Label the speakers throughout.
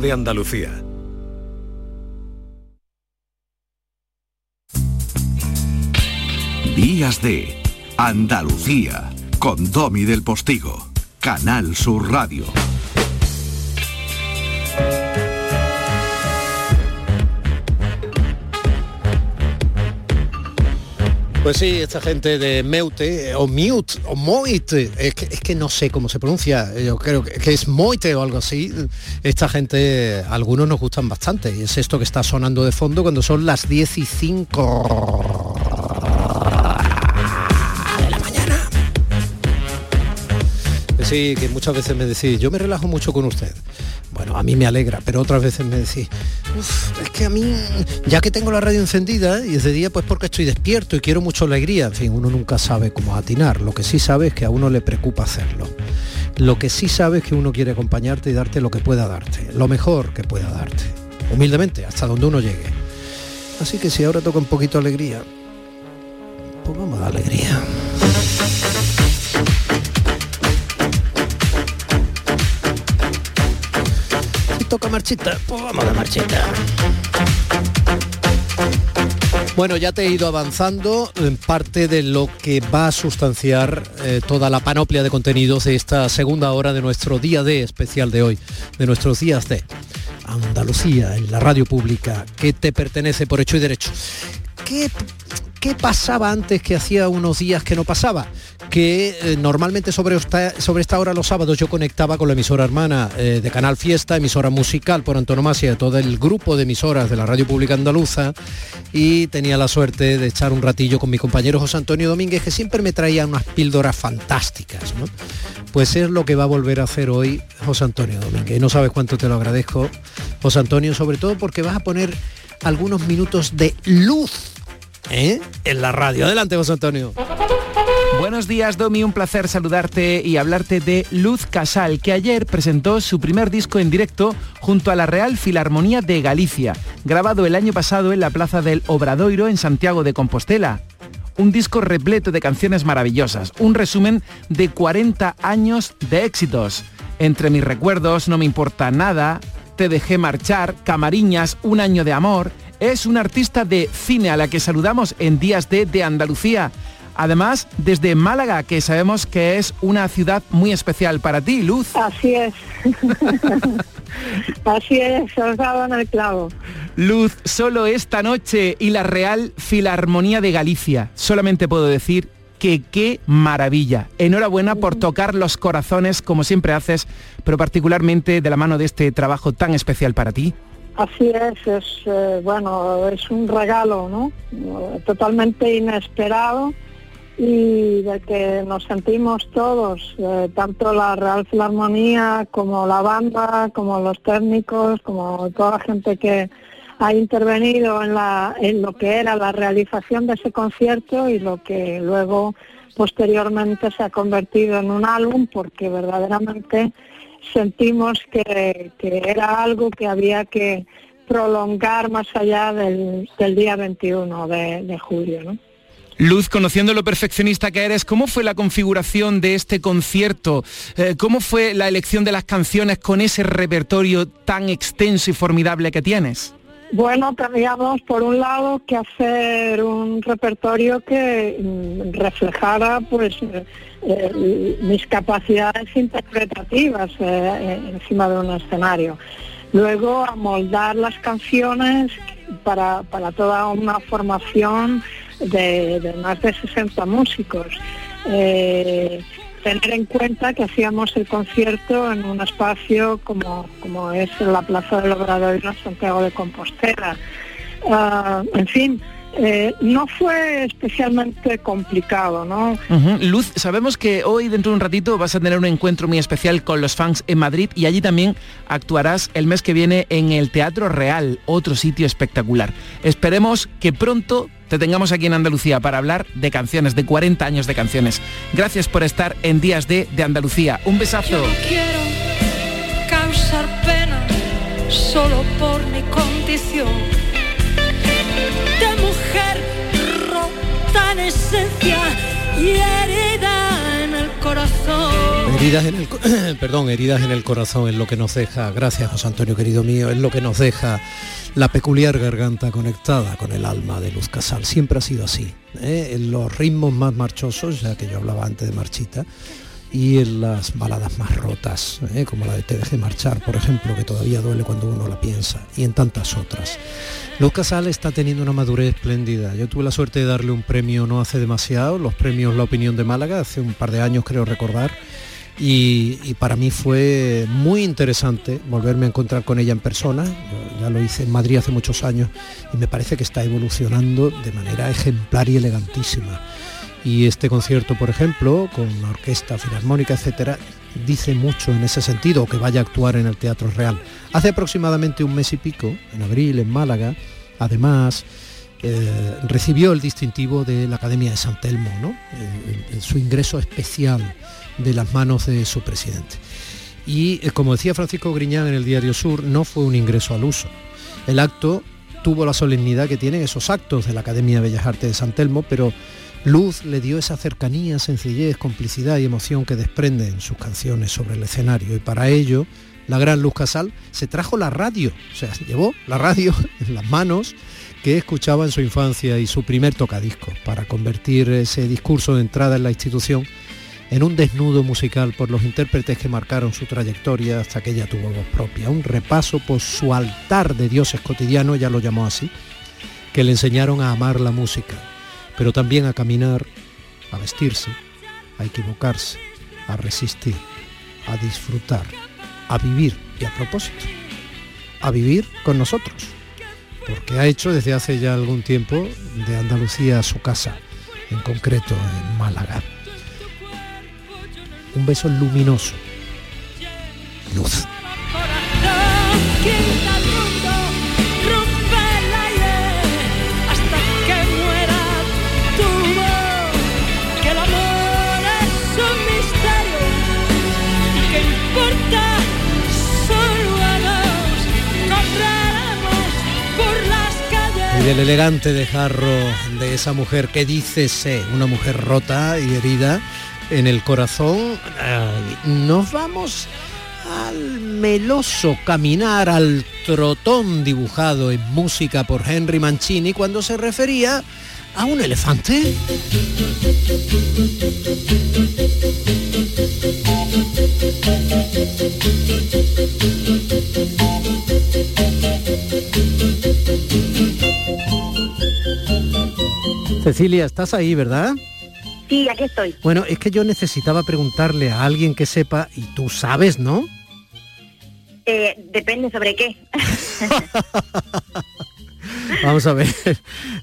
Speaker 1: de Andalucía.
Speaker 2: Días de Andalucía con Domi del Postigo, Canal Sur Radio.
Speaker 3: Pues sí, esta gente de Meute, o Mute, o Moite, es que, no sé cómo se pronuncia, yo creo que, que, es Moite o algo así. Esta gente, algunos nos gustan bastante, es esto que está sonando de fondo cuando son las 10 Sí, que muchas veces me decís, yo me relajo mucho con usted. Bueno, a mí me alegra, pero otras veces me decís, es que a mí, ya que tengo la radio encendida y es de día, pues porque estoy despierto y quiero mucho alegría. En fin, uno nunca sabe cómo atinar. Lo que sí sabe es que a uno le preocupa hacerlo. Lo que sí sabe es que uno quiere acompañarte y darte lo que pueda darte, lo mejor que pueda darte, humildemente, hasta donde uno llegue. Así que si ahora toca un poquito alegría, pues vamos a alegría. Toca marchita, pues vamos a marchita. Bueno, ya te he ido avanzando en parte de lo que va a sustanciar eh, toda la panoplia de contenidos de esta segunda hora de nuestro día de especial de hoy, de nuestros días de Andalucía en la radio pública que te pertenece por hecho y derecho. ¿Qué, qué pasaba antes que hacía unos días que no pasaba? que eh, normalmente sobre esta, sobre esta hora los sábados yo conectaba con la emisora hermana eh, de Canal Fiesta, emisora musical por antonomasia de todo el grupo de emisoras de la Radio Pública Andaluza y tenía la suerte de echar un ratillo con mi compañero José Antonio Domínguez que siempre me traía unas píldoras fantásticas. Pues es lo que va a volver a hacer hoy José Antonio Domínguez. No sabes cuánto te lo agradezco, José Antonio, sobre todo porque vas a poner algunos minutos de luz ¿eh? en la radio. Adelante, José Antonio.
Speaker 4: Buenos días, Domi. Un placer saludarte y hablarte de Luz Casal, que ayer presentó su primer disco en directo junto a la Real Filarmonía de Galicia, grabado el año pasado en la Plaza del Obradoiro en Santiago de Compostela. Un disco repleto de canciones maravillosas, un resumen de 40 años de éxitos. Entre mis recuerdos, No me importa nada, Te dejé marchar, Camariñas, Un año de amor, es una artista de cine a la que saludamos en Días de, de Andalucía. Además, desde Málaga, que sabemos que es una ciudad muy especial para ti, Luz.
Speaker 5: Así es. Así es, os dado en el clavo.
Speaker 4: Luz, solo esta noche y la Real Filarmonía de Galicia. Solamente puedo decir que qué maravilla. Enhorabuena por tocar los corazones como siempre haces, pero particularmente de la mano de este trabajo tan especial para ti.
Speaker 5: Así es, es eh, bueno, es un regalo, ¿no? Totalmente inesperado y de que nos sentimos todos, eh, tanto la Real Filarmonía como la banda, como los técnicos, como toda la gente que ha intervenido en, la, en lo que era la realización de ese concierto y lo que luego posteriormente se ha convertido en un álbum porque verdaderamente sentimos que, era algo que había que prolongar más allá del, día 21 de, julio.
Speaker 4: Luz, conociendo lo perfeccionista que eres, ¿cómo fue la configuración de este concierto? Eh, ¿Cómo fue la elección de las canciones con ese repertorio tan extenso y formidable que tienes?
Speaker 5: Bueno, teníamos por un lado que hacer un repertorio que mm, reflejara pues eh, eh, mis capacidades interpretativas encima de un escenario. Luego amoldar las canciones para, para toda una formación de, más de 60 músicos. Eh, tener en cuenta que hacíamos el concierto en un espacio como, como es la Plaza del Obrador en Santiago de Compostela. Ah, en fin, eh, no fue especialmente complicado, ¿no?
Speaker 4: Luz, sabemos que hoy dentro de un ratito vas a tener un encuentro muy especial con los fans en Madrid y allí también actuarás el mes que viene en el Teatro Real, otro sitio espectacular. Esperemos que pronto te tengamos aquí en Andalucía para hablar de canciones, de 40 años de canciones. Gracias por estar en Días de, de Andalucía. Un besazo.
Speaker 6: no quiero causar pena solo por mi condición en esencia y herida en el corazón.
Speaker 3: Heridas en el perdón, heridas en el corazón es lo que nos deja, gracias José Antonio querido mío, es lo que nos deja la peculiar garganta conectada con el alma de Luz Casal. Siempre ha sido así. ¿eh? En los ritmos más marchosos, ya que yo hablaba antes de Marchita, y en las baladas más rotas, ¿eh? como la de Te dejé marchar, por ejemplo, que todavía duele cuando uno la piensa, y en tantas otras. Luz Casal está teniendo una madurez espléndida. Yo tuve la suerte de darle un premio no hace demasiado, los premios La Opinión de Málaga, hace un par de años creo recordar, y, para mí fue muy interesante volverme a encontrar con ella en persona. ya lo hice en Madrid hace muchos años y me parece que está evolucionando de manera ejemplar y elegantísima. Y este concierto, por ejemplo, con una orquesta filarmónica, etcétera, dice mucho en ese sentido, que vaya a actuar en el Teatro Real. Hace aproximadamente un mes y pico, en abril, en Málaga, además, eh, recibió el distintivo de la Academia de San Telmo, ¿no? su ingreso especial de las manos de su presidente. Y eh, como decía Francisco Griñán en el Diario Sur, no fue un ingreso al uso. El acto tuvo la solemnidad que tienen esos actos de la Academia de Bellas Artes de San Telmo, pero Luz le dio esa cercanía, sencillez, complicidad y emoción que desprende en sus canciones sobre el escenario. Y para ello, la gran Luz Casal se trajo la radio, o sea, llevó la radio en las manos que escuchaba en su infancia y su primer tocadisco, para convertir ese discurso de entrada en la institución en un desnudo musical por los intérpretes que marcaron su trayectoria hasta que ella tuvo voz propia, un repaso por su altar de dioses cotidiano, ya lo llamó así, que le enseñaron a amar la música, pero también a caminar, a vestirse, a equivocarse, a resistir, a disfrutar, a vivir y a propósito, a vivir con nosotros, porque ha hecho desde hace ya algún tiempo de Andalucía su casa, en concreto en Málaga un beso luminoso. Luz. Y el elegante dejarro de esa mujer que dice ser una mujer rota y herida en el corazón, nos vamos al meloso caminar, al trotón dibujado en música por Henry Mancini cuando se refería a un elefante. Cecilia, estás ahí, ¿verdad?
Speaker 1: Sí, aquí estoy.
Speaker 3: Bueno, es que yo necesitaba preguntarle a alguien que sepa, y tú sabes, ¿no?
Speaker 1: Eh, depende sobre qué.
Speaker 3: Vamos a ver,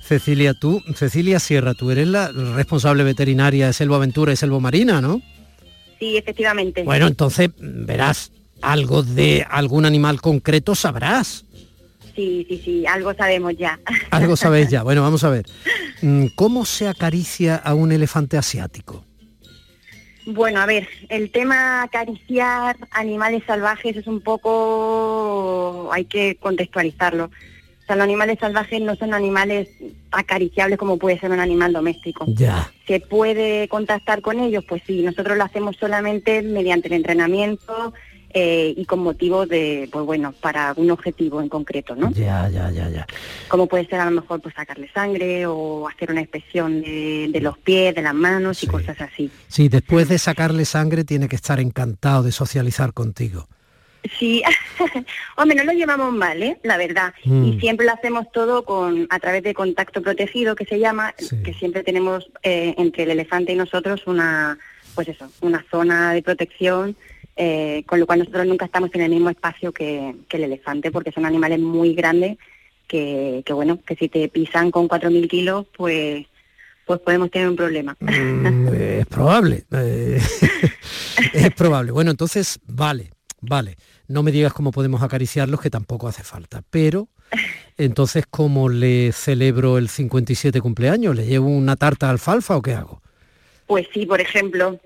Speaker 3: Cecilia, tú, Cecilia Sierra, tú eres la responsable veterinaria de Selva Aventura y Selva Marina, ¿no?
Speaker 1: Sí, efectivamente.
Speaker 3: Bueno, entonces, verás, algo de algún animal concreto sabrás.
Speaker 1: Sí, sí, sí, algo sabemos ya.
Speaker 3: Algo sabéis ya. Bueno, vamos a ver. Mm, ¿Cómo se acaricia a un elefante asiático?
Speaker 1: Bueno, a ver, el tema acariciar animales salvajes es un poco, hay que contextualizarlo. O sea, los animales salvajes no son animales acariciables como puede ser un animal doméstico.
Speaker 3: Ya.
Speaker 1: ¿Se puede contactar con ellos? Pues sí, nosotros lo hacemos solamente mediante el entrenamiento, eh, y con motivo de, pues bueno, para un objetivo en concreto, ¿no?
Speaker 3: Ya, ya, ya, ya.
Speaker 1: Como puede ser a lo mejor pues sacarle sangre o hacer una inspección de, los pies, de las manos y cosas así.
Speaker 3: Sí, después de sacarle sangre tiene que estar encantado de socializar contigo.
Speaker 1: Sí, hombre, no lo llevamos mal, ¿eh? la verdad. Mm. Y siempre lo hacemos todo con a través de contacto protegido, que se llama, que siempre tenemos eh, entre el elefante y nosotros una, pues eso, una zona de protección eh, con lo cual nosotros nunca estamos en el mismo espacio que, el elefante, porque son animales muy grandes que, bueno, que si te pisan con 4.000 kilos, pues pues podemos tener un problema.
Speaker 3: Mm, es probable, eh, es probable. Bueno, entonces, vale, vale. No me digas cómo podemos acariciarlos, que tampoco hace falta. Pero, entonces, ¿cómo le celebro el 57 cumpleaños? ¿Le llevo una tarta alfalfa o qué hago?
Speaker 1: Pues sí, por ejemplo,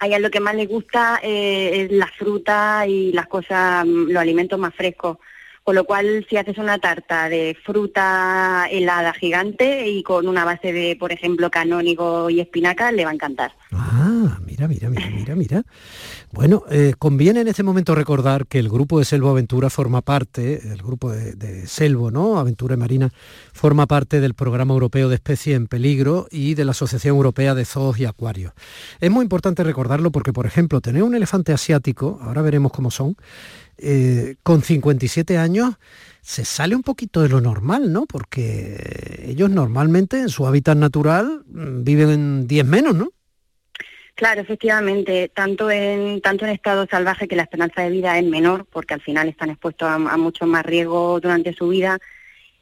Speaker 1: a lo que más le gusta eh, es la fruta y las cosas, mm, los alimentos más frescos. Con lo cual, si haces una tarta de fruta helada gigante y con una base de, por ejemplo, canónigo y espinaca, le va a encantar.
Speaker 3: Ah, mira, mira, mira, mira, mira. Bueno, eh, conviene en este momento recordar que el grupo de Selvo Aventura forma parte, el grupo de, Selvo, ¿no? Aventura Marina, forma parte del Programa Europeo de Especies en Peligro y de la Asociación Europea de Zoos y Acuarios. Es muy importante recordarlo porque, por ejemplo, tener un elefante asiático, ahora veremos cómo son, eh, con 57 años se sale un poquito de lo normal, ¿no? Porque ellos normalmente en su hábitat natural mm, viven 10 menos, ¿no?
Speaker 1: Claro, efectivamente, tanto en tanto en estado salvaje que la esperanza de vida es menor, porque al final están expuestos a, mucho más riesgo durante su vida,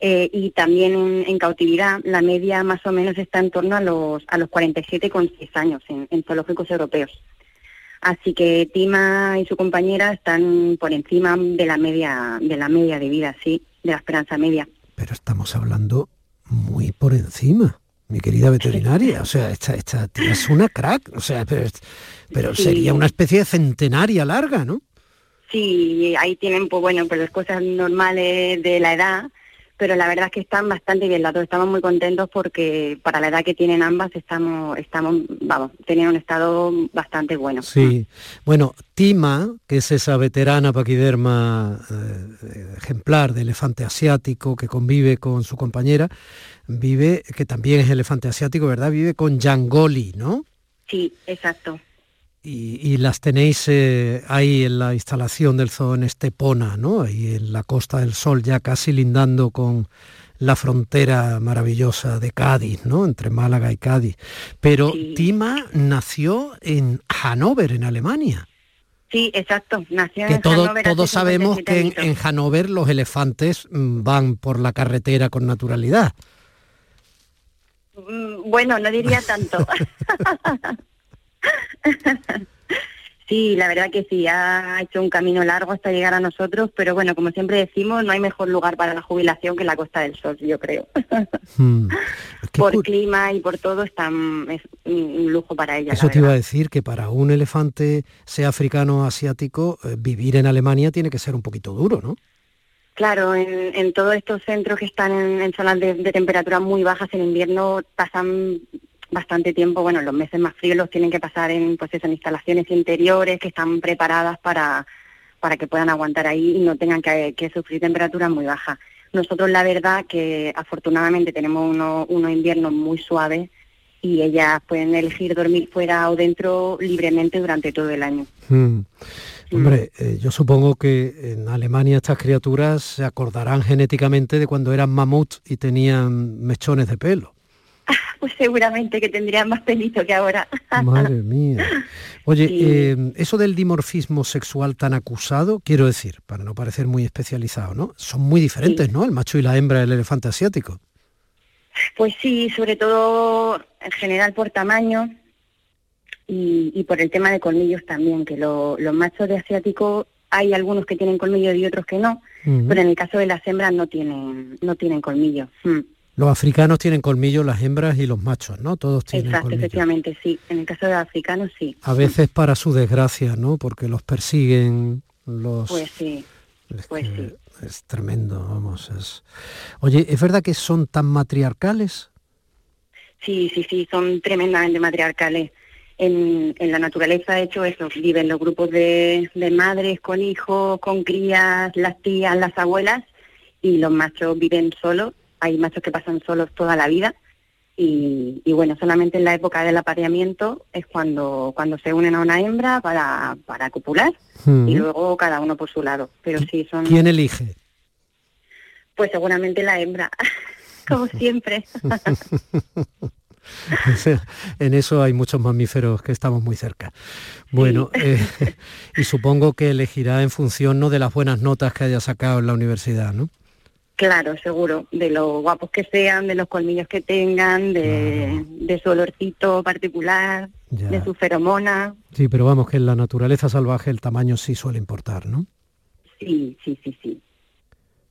Speaker 1: eh, y también en, cautividad la media más o menos está en torno a los a los 47,6 años en, en zoológicos europeos. Así que Tima y su compañera están por encima de la media de la media de vida, sí, de la esperanza media.
Speaker 3: Pero estamos hablando muy por encima, mi querida veterinaria. O sea, esta, esta tía es una crack. O sea, pero, sería una especie de centenaria larga, ¿no?
Speaker 1: Sí, ahí tienen, pues bueno, pues las cosas normales de la edad, pero la verdad es que están bastante bien las dos. Estamos muy contentos porque para la edad que tienen ambas estamos, estamos, vamos, tenían un estado bastante bueno.
Speaker 3: Sí, bueno, Tima, que es esa veterana paquiderma eh, ejemplar de elefante asiático que convive con su compañera, vive, que también es elefante asiático, ¿verdad? Vive con Yangoli, ¿no?
Speaker 1: Sí, exacto
Speaker 3: y, las tenéis eh, ahí en la instalación del zoo en Estepona, ¿no? Ahí en la Costa del Sol, ya casi lindando con la frontera maravillosa de Cádiz, ¿no? Entre Málaga y Cádiz. Pero Tima nació en Hannover, en Alemania.
Speaker 1: Sí, exacto. Nació
Speaker 3: que en todo, todos sabemos que en, en, Hannover los elefantes mm, van por la carretera con naturalidad.
Speaker 1: Mm, bueno, no diría tanto. Sí, la verdad que sí, ha hecho un camino largo hasta llegar a nosotros, pero bueno, como siempre decimos, no hay mejor lugar para la jubilación que la Costa del Sol, yo creo. Hmm. por clima y por todo está, es un lujo para ella.
Speaker 3: Eso te iba a decir, que para un elefante, sea africano o asiático, eh, vivir en Alemania tiene que ser un poquito duro, ¿no?
Speaker 1: Claro, en, todos estos centros que están en, zonas de, de temperatura muy bajas en invierno pasan bastante tiempo, bueno, los meses más fríos los tienen que pasar en, pues en instalaciones interiores que están preparadas para, para que puedan aguantar ahí y no tengan que, sufrir temperaturas muy bajas. Nosotros la verdad que afortunadamente tenemos unos uno inviernos muy suaves y ellas pueden elegir dormir fuera o dentro libremente durante todo el año. Hmm.
Speaker 3: Hombre, eh, yo supongo que en Alemania estas criaturas se acordarán genéticamente de cuando eran mamuts y tenían mechones de pelo.
Speaker 1: pues seguramente que tendría más pelito que ahora.
Speaker 3: Madre mía. Oye, eh, eso del dimorfismo sexual tan acusado, quiero decir, para no parecer muy especializado, ¿no? Son muy diferentes, ¿no? El macho y la hembra del elefante asiático.
Speaker 1: Pues sí, sobre todo en general por tamaño y, por el tema de colmillos también, que los machos de asiático hay algunos que tienen colmillos y otros que no, pero en el caso de las hembras no tienen, no tienen colmillos. Mm.
Speaker 3: Los africanos tienen colmillos, las hembras y los machos, ¿no? Todos tienen
Speaker 1: Exacto, efectivamente, sí. En el caso de los africanos, sí.
Speaker 3: A veces para su desgracia, ¿no? Porque los persiguen los...
Speaker 1: Pues sí, es pues sí.
Speaker 3: Es tremendo, vamos. Es... Oye, ¿es verdad que son tan matriarcales?
Speaker 1: Sí, sí, sí, son tremendamente matriarcales. En, en, la naturaleza, de hecho, eso, viven los grupos de, de, madres con hijos, con crías, las tías, las abuelas, y los machos viven solos hay machos que pasan solos toda la vida y, bueno, solamente en la época del apareamiento es cuando, cuando se unen a una hembra para, para copular y luego cada uno por su lado. Pero sí son...
Speaker 3: ¿Quién elige?
Speaker 1: Pues seguramente la hembra, como siempre.
Speaker 3: en eso hay muchos mamíferos que estamos muy cerca. Bueno, eh, y supongo que elegirá en función no de las buenas notas que haya sacado en la universidad, ¿no?
Speaker 1: Claro, seguro, de lo guapos que sean, de los colmillos que tengan, de, su olorcito particular, de su feromona.
Speaker 3: Sí, pero vamos, que en la naturaleza salvaje el tamaño sí suele importar, ¿no?
Speaker 1: Sí, sí, sí, sí.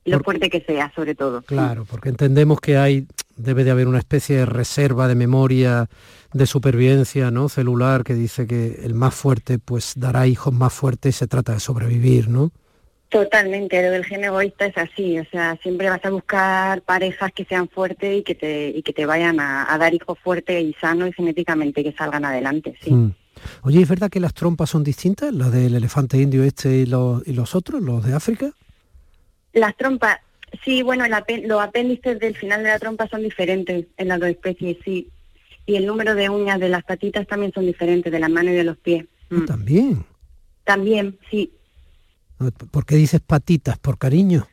Speaker 1: Lo fuerte que sea, sobre todo.
Speaker 3: Claro, porque entendemos que hay, debe de haber una especie de reserva de memoria de supervivencia ¿no? celular que dice que el más fuerte pues dará hijos más fuertes y se trata de sobrevivir, ¿no?
Speaker 1: Totalmente, lo del gen egoísta es así, o sea, siempre vas a buscar parejas que sean fuertes y que te, y que te vayan a, dar hijos fuertes y sanos y genéticamente que salgan adelante, sí. Mm.
Speaker 3: Oye, ¿es verdad que las trompas son distintas, las del elefante indio este y los, y los otros, los de África?
Speaker 1: Las trompas, sí, bueno, los apéndices del final de la trompa son diferentes en las dos especies, sí. Y el número de uñas de las patitas también son diferentes, de las manos y de los pies.
Speaker 3: Mm. ¿También?
Speaker 1: También, sí.
Speaker 3: ¿Por qué dices patitas? ¿Por cariño?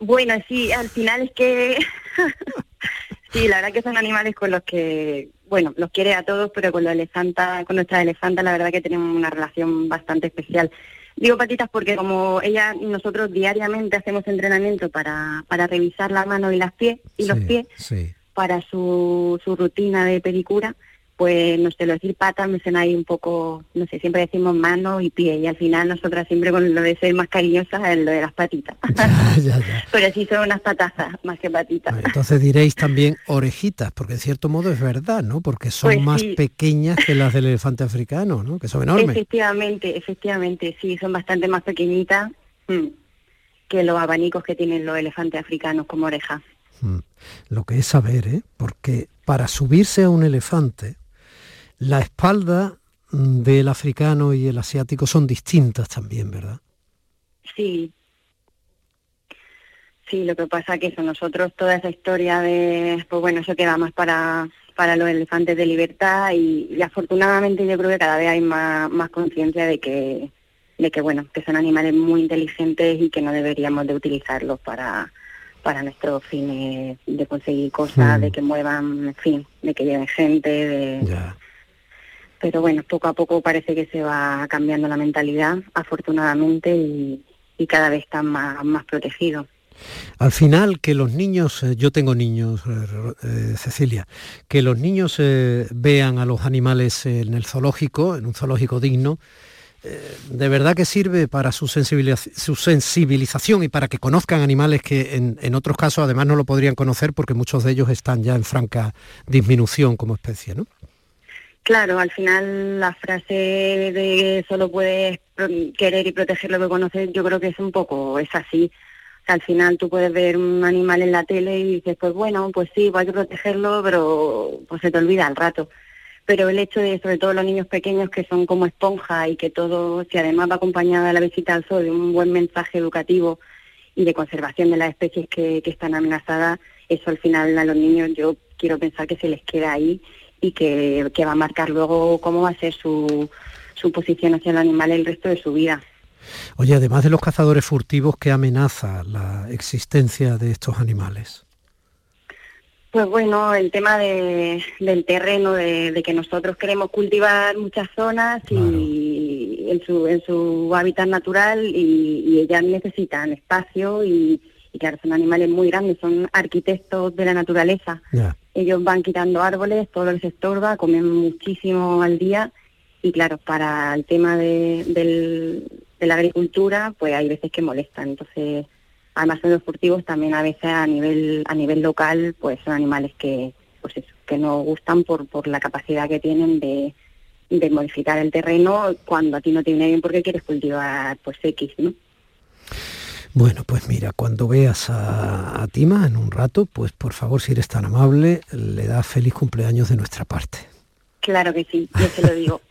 Speaker 1: Bueno, sí, al final es que... sí, la verdad que son animales con los que, bueno, los quiere a todos, pero con, los elefanta, con nuestra elefanta la verdad que tenemos una relación bastante especial. Digo patitas porque como ella, nosotros diariamente hacemos entrenamiento para, para revisar la mano y las pies y los pies para su, su rutina de pedicura, pues no sé, lo decir patas me suena ahí un poco, no sé, siempre decimos mano y pie y al final nosotras siempre con lo de ser más cariñosas es lo de las patitas. Pero sí son unas patazas más que patitas.
Speaker 3: Entonces diréis también orejitas, porque en cierto modo es verdad, ¿no? Porque son pues más pequeñas que las del elefante africano, ¿no? Que son enormes.
Speaker 1: Efectivamente, efectivamente, sí, son bastante más pequeñitas mm, que los abanicos que tienen los elefantes africanos como orejas.
Speaker 3: Mm. Lo que es saber, ¿eh? Porque para subirse a un elefante la espalda del africano y el asiático son distintas también, ¿verdad?
Speaker 1: Sí. Sí, lo que pasa que eso, nosotros toda esa historia de, pues bueno, eso queda más para, para los elefantes de libertad y, afortunadamente yo creo que cada vez hay más, más conciencia de que, de que, bueno, que son animales muy inteligentes y que no deberíamos de utilizarlos para, para nuestros fines de conseguir cosas, de mm. que muevan, en fin, de que lleven gente, de pero bueno, poco a poco parece que se va cambiando la mentalidad, afortunadamente, y, cada vez están más, protegidos.
Speaker 3: Al final, que los niños, eh, yo tengo niños, eh, eh, Cecilia, que los niños vean a los animales en el zoológico, en un zoológico digno, de verdad que sirve para su, su, sensibilización y para que conozcan animales que en, en, otros casos además no lo podrían conocer porque muchos de ellos están ya en franca disminución como especie, ¿no?
Speaker 1: Claro, al final la frase de solo puedes querer y proteger lo que conoces, yo creo que es un poco, es así. al final tú puedes ver un animal en la tele y dices, pues bueno, pues sí, pues hay que protegerlo, pero pues se te olvida al rato. Pero el hecho de, sobre todo los niños pequeños que son como esponja y que todo, si además va acompañada la visita al zoo de un buen mensaje educativo y de conservación de las especies que, que están amenazadas, eso al final a los niños yo quiero pensar que se les queda ahí y que, va a marcar luego cómo va a ser su, su posición hacia el animal el resto de su vida.
Speaker 3: Oye, además de los cazadores furtivos, ¿qué amenaza la existencia de estos animales?
Speaker 1: Pues bueno, el tema de, del terreno, de, que nosotros queremos cultivar muchas zonas y en su, en su hábitat natural y, ellas necesitan espacio y, claro, son animales muy grandes, son arquitectos de la naturaleza ellos van quitando árboles, todo les estorba, comen muchísimo al día y claro, para el tema de, la agricultura, pues hay veces que molestan. Entonces, además son los furtivos también a veces a nivel a nivel local, pues son animales que pues que no gustan por, por la capacidad que tienen de, de modificar el terreno cuando a ti no te viene bien porque quieres cultivar pues X, ¿no?
Speaker 3: Bueno, pues mira, cuando veas a, Tima en un rato, pues por favor, si eres tan amable, le da feliz cumpleaños de nuestra parte.
Speaker 1: Claro que sí, yo se lo digo.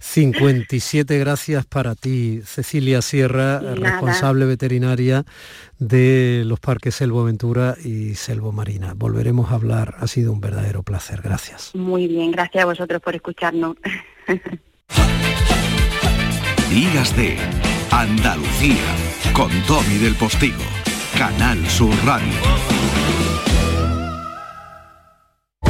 Speaker 3: 57 gracias para ti, Cecilia Sierra, responsable veterinaria de los parques Selvo Aventura y Selvo Marina. Volveremos a hablar, ha sido un verdadero placer. Gracias.
Speaker 1: Muy bien, gracias a vosotros por escucharnos.
Speaker 2: Días de Andalucía con Tommy del Postigo, Canal Sur Radio.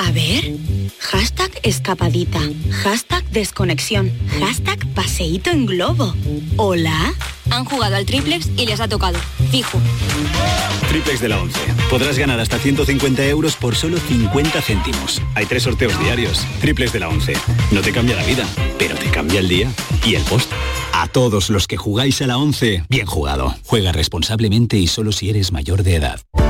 Speaker 7: A ver. Hashtag escapadita. Hashtag desconexión. Hashtag paseíto en globo. ¿Hola? Han jugado al triplex y les ha tocado. Fijo.
Speaker 8: Triplex de la 11. Podrás ganar hasta 150 euros por solo 50 céntimos. Hay tres sorteos diarios. Triplex de la 11. No te cambia la vida, pero te cambia el día y el post. A todos los que jugáis a la 11, bien jugado. Juega responsablemente y solo si eres mayor de edad.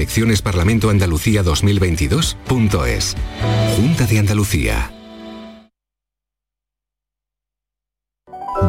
Speaker 9: eleccionesparlamentoandalucía2022.es. Junta de Andalucía.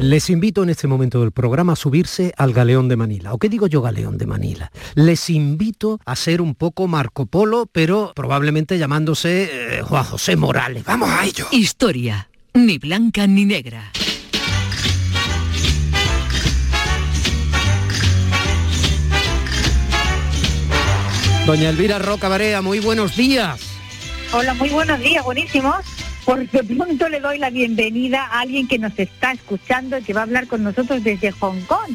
Speaker 3: Les invito en este momento del programa a subirse al Galeón de Manila. ¿O qué digo yo Galeón de Manila? Les invito a ser un poco Marco Polo, pero probablemente llamándose eh, Juan José Morales. Vamos a ello.
Speaker 10: Historia, ni blanca ni negra.
Speaker 3: Doña Elvira Roca Barea, muy buenos días.
Speaker 11: Hola, muy buenos días, buenísimos. Por de pronto le doy la bienvenida a alguien que nos está escuchando y que va a hablar con nosotros desde Hong Kong.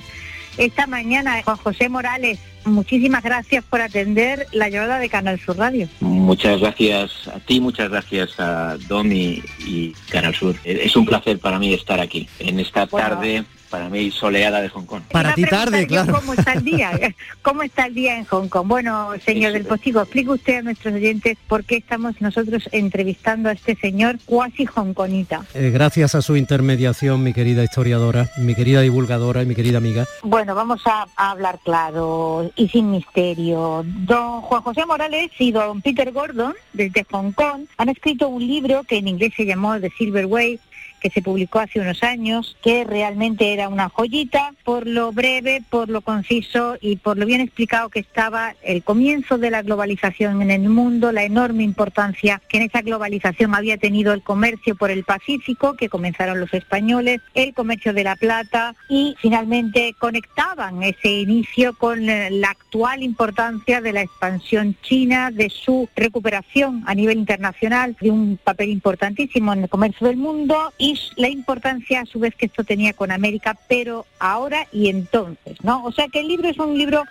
Speaker 11: Esta mañana, Juan José Morales, muchísimas gracias por atender la llamada de Canal Sur Radio.
Speaker 12: Muchas gracias a ti, muchas gracias a Domi y Canal Sur. Es un placer para mí estar aquí en esta tarde para mí soleada de Hong Kong.
Speaker 3: Para ti tarde, claro.
Speaker 11: ¿Cómo está el día? ¿Cómo está el día en Hong Kong? Bueno, señor del Postigo, explique usted a nuestros oyentes por qué estamos nosotros entrevistando a este señor cuasi hongkonita.
Speaker 3: Eh, gracias a su intermediación, mi querida historiadora, mi querida divulgadora y mi querida amiga.
Speaker 11: Bueno, vamos a, a hablar claro y sin misterio. Don Juan José Morales y don Peter Gordon, desde Hong Kong, han escrito un libro que en inglés se llamó The Silver Way, que se publicó hace unos años, que realmente era una joyita. Por lo breve, por lo conciso y por lo bien explicado que estaba el comienzo de la globalización en el mundo, la enorme importancia que en esa globalización había tenido el comercio por el Pacífico, que comenzaron los españoles, el comercio de la plata y finalmente conectaban ese inicio con la actual importancia de la expansión china, de su recuperación a nivel internacional, de un papel importantísimo en el comercio del mundo y la importancia a su vez que esto tenía con América, pero ahora y entonces, ¿no? O sea que el libro es un libro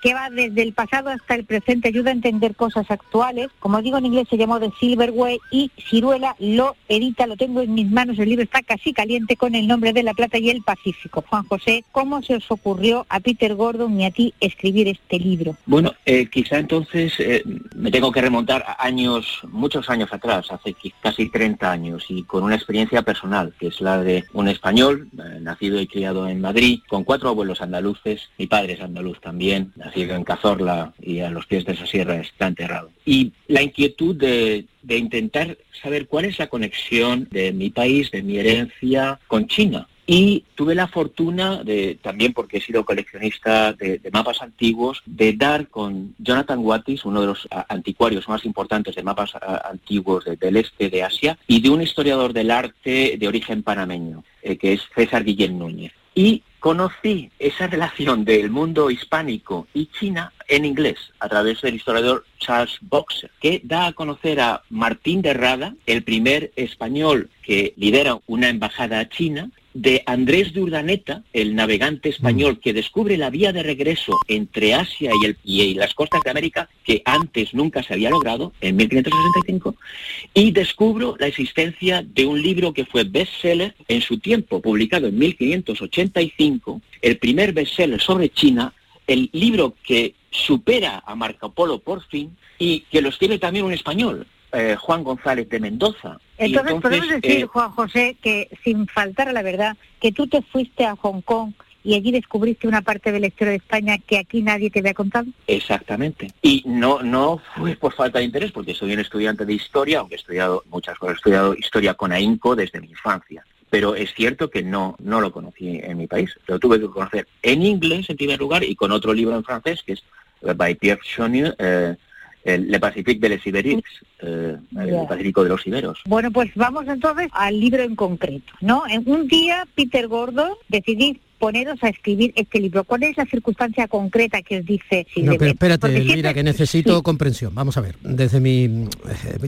Speaker 11: que va desde el pasado hasta el presente, ayuda a entender cosas actuales. Como digo en inglés, se llamó The Silver Way y Ciruela lo edita, lo tengo en mis manos, el libro está casi caliente con el nombre de La Plata y el Pacífico. Juan José, ¿cómo se os ocurrió a Peter Gordon y a ti escribir este libro?
Speaker 12: Bueno, eh, quizá entonces eh, me tengo que remontar a años, muchos años atrás, hace casi 30 años, y con una experiencia personal, que es la de un español, eh, nacido y criado en Madrid, con cuatro abuelos andaluces, mi padre es andaluz también, nacido en Cazorla y a los pies de esa sierra está enterrado. Y la inquietud de, intentar saber cuál es la conexión de mi país, de mi herencia con China. Y tuve la fortuna de, también porque he sido coleccionista de, mapas antiguos, de dar con Jonathan Wattis, uno de los anticuarios más importantes de mapas antiguos del este de Asia, y de un historiador del arte de origen panameño, eh, que es César Guillén Núñez. Y conocí esa relación del mundo hispánico y China en inglés a través del historiador Charles Boxer, que da a conocer a Martín de Rada, el primer español que lidera una embajada a China, de Andrés de Urdaneta, el navegante español que descubre la vía de regreso entre Asia y, el, y las costas de América, que antes nunca se había logrado, en 1565, y descubro la existencia de un libro que fue bestseller en su tiempo, publicado en 1585, el primer bestseller sobre China, el libro que supera a Marco Polo por fin y que lo escribe también un español, eh, Juan González de Mendoza.
Speaker 11: Entonces, podemos decir, eh, Juan José, que sin faltar a la verdad, que tú te fuiste a Hong Kong y allí descubriste una parte de la historia de España que aquí nadie te había contado.
Speaker 12: Exactamente. Y no no fue por falta de interés, porque soy un estudiante de historia, aunque he estudiado muchas cosas, he estudiado historia con ahínco desde mi infancia. Pero es cierto que no, no lo conocí en mi país. Lo tuve que conocer en inglés, en primer lugar, y con otro libro en francés, que es by Pierre Chonier, eh, el Le Pacifique de les Iberiques, eh, el Pacífico de los Iberos.
Speaker 11: Bueno, pues vamos entonces al libro en concreto, ¿no? En un día, Peter Gordon decidí poneros a escribir este libro. ¿Cuál es la circunstancia concreta que os dice?
Speaker 3: no, pero espérate, Elvira, que necesito comprensión. Vamos a ver, desde mi eh,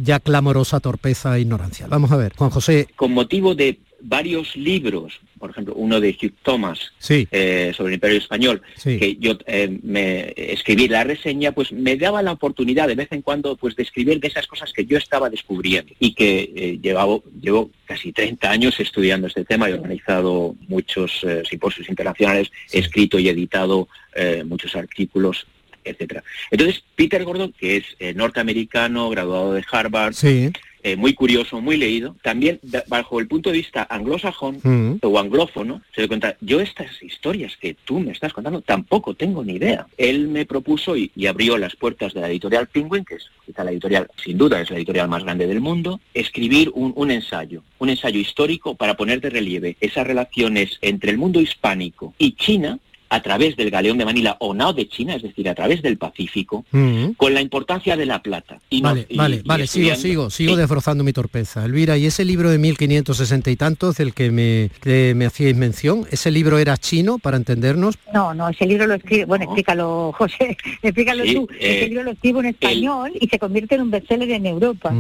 Speaker 3: ya clamorosa torpeza e ignorancia. Vamos a ver, Juan José.
Speaker 12: Con motivo de varios libros, por ejemplo, uno de Hugh Thomas eh, sobre el Imperio Español, que yo eh, me escribí la reseña, pues me daba la oportunidad de vez en cuando pues de escribir de esas cosas que yo estaba descubriendo y que eh, llevaba, llevo casi 30 años estudiando este tema y he organizado muchos simposios internacionales, he escrito y editado muchos artículos etcétera. Entonces, Peter Gordon, que es norteamericano, graduado de Harvard, eh, muy curioso, muy leído, también bajo el punto de vista anglosajón mm. o anglófono, se da cuenta, yo estas historias que tú me estás contando tampoco tengo ni idea. Él me propuso y, abrió las puertas de la editorial Penguin, que es quizá la editorial, sin duda, es la editorial más grande del mundo, escribir un, un ensayo, un ensayo histórico para poner de relieve esas relaciones entre el mundo hispánico y China, a través del galeón de Manila o Nao de China, es decir, a través del Pacífico, con la importancia de la plata.
Speaker 3: Y vale, vale, vale, sigo, sigo, sigo desbrozando mi torpeza. Elvira, y ese libro de 1560 y tantos del que me, me hacíais mención, ¿ese libro era chino para entendernos?
Speaker 11: No, no, ese libro lo escribe, bueno, explícalo, José, explícalo tú. ese eh, libro lo escribo en español y se convierte en un bestseller en Europa.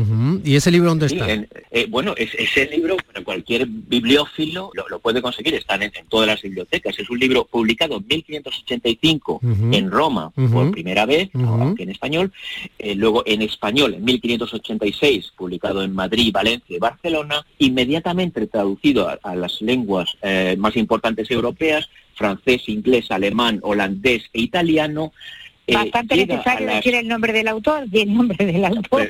Speaker 3: ¿Y ese libro dónde está?
Speaker 12: Eh, bueno, es, ese libro, cualquier bibliófilo lo, puede conseguir, está en, en todas las bibliotecas. Es un libro publicado 1585 en Roma por primera vez, aunque en español, eh, luego en español en 1586, publicado en Madrid, Valencia y Barcelona, inmediatamente traducido a, las lenguas eh, más importantes europeas, francés, inglés, alemán, holandés e italiano,
Speaker 11: eh, Bastante necesario decir el nombre del autor y el nombre del autor.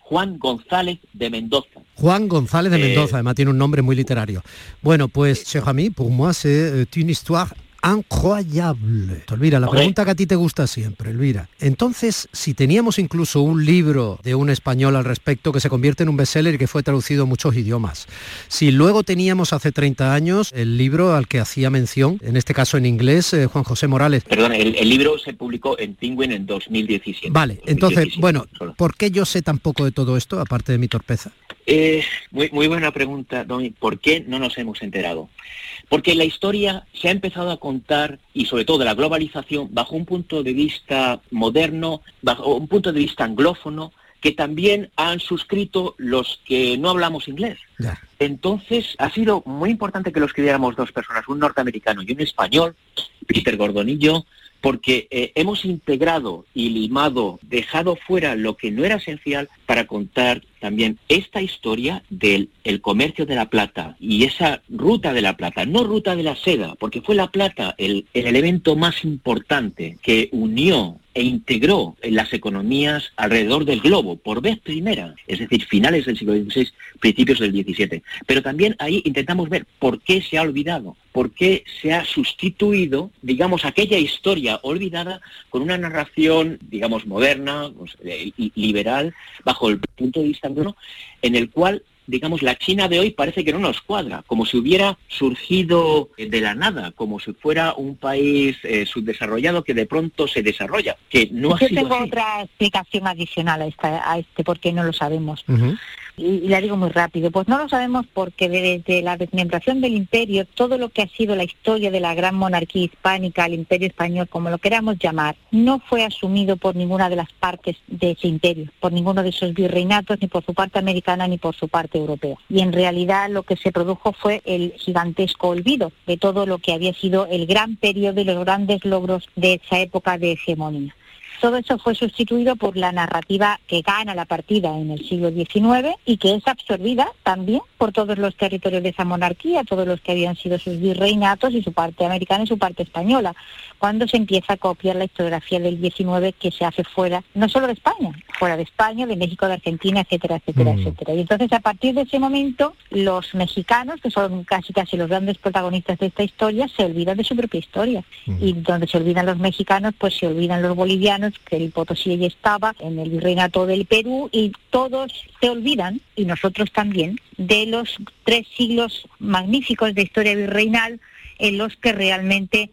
Speaker 12: Juan González de Mendoza.
Speaker 3: Juan González de Mendoza, además tiene un nombre muy literario. Bueno, pues, cher ami, pour moi c'est une histoire incroyable. Elvira, la pregunta que a ti te gusta siempre, Elvira. Entonces, si teníamos incluso un libro de un español al respecto que se convierte en un bestseller y que fue traducido a muchos idiomas, si luego teníamos hace 30 años el libro al que hacía mención, en este caso en inglés, eh, Juan José Morales.
Speaker 12: Perdón, el, libro se publicó en Penguin en 2017.
Speaker 3: Vale, entonces, bueno, ¿por qué yo sé tan poco de todo esto, aparte de mi torpeza?
Speaker 12: Eh, muy, muy buena pregunta, Domi. ¿Por qué no nos hemos enterado? Porque la historia se ha empezado a contar, y sobre todo la globalización, bajo un punto de vista moderno, bajo un punto de vista anglófono, que también han suscrito los que no hablamos inglés. Entonces, ha sido muy importante que lo escribiéramos dos personas, un norteamericano y un español, Peter Gordonillo, porque eh, hemos integrado y limado, dejado fuera lo que no era esencial para contar también esta historia del el comercio de la plata y esa ruta de la plata, no ruta de la seda, porque fue la plata el elemento más importante que unió e integró en las economías alrededor del globo por vez primera, es decir, finales del siglo XVI, principios del XVII. Pero también ahí intentamos ver por qué se ha olvidado, por qué se ha sustituido, digamos, aquella historia olvidada con una narración, digamos, moderna, pues, eh, liberal, bajo el punto de vista uno, en el cual digamos, la China de hoy parece que no nos cuadra, como si hubiera surgido de la nada, como si fuera un país eh, subdesarrollado que de pronto se desarrolla, que no ha
Speaker 11: Yo
Speaker 12: sido
Speaker 11: tengo
Speaker 12: así.
Speaker 11: otra explicación adicional a, esta, a este, porque no lo sabemos. Y, y la digo muy rápido. Pues no lo sabemos porque desde la desmembración del imperio, todo lo que ha sido la historia de la gran monarquía hispánica, el imperio español, como lo queramos llamar, no fue asumido por ninguna de las partes de ese imperio, por ninguno de esos virreinatos, ni por su parte americana, ni por su parte Y en realidad lo que se produjo fue el gigantesco olvido de todo lo que había sido el gran periodo y los grandes logros de esa época de hegemonía. Todo eso fue sustituido por la narrativa que gana la partida en el siglo XIX y que es absorbida también por todos los territorios de esa monarquía, todos los que habían sido sus virreinatos y su parte americana y su parte española, cuando se empieza a copiar la historiografía del XIX que se hace fuera, no solo de España, fuera de España, de México, de Argentina, etcétera, etcétera,
Speaker 13: Mm.
Speaker 11: etcétera. Y entonces a partir de ese momento los mexicanos, que son casi casi los grandes protagonistas de esta historia, se olvidan de su propia historia. Y donde se olvidan los mexicanos, pues se olvidan los bolivianos, que el Potosí estaba, en el virreinato del Perú, y todos se olvidan, y nosotros también, de los tres siglos magníficos de historia virreinal en los que realmente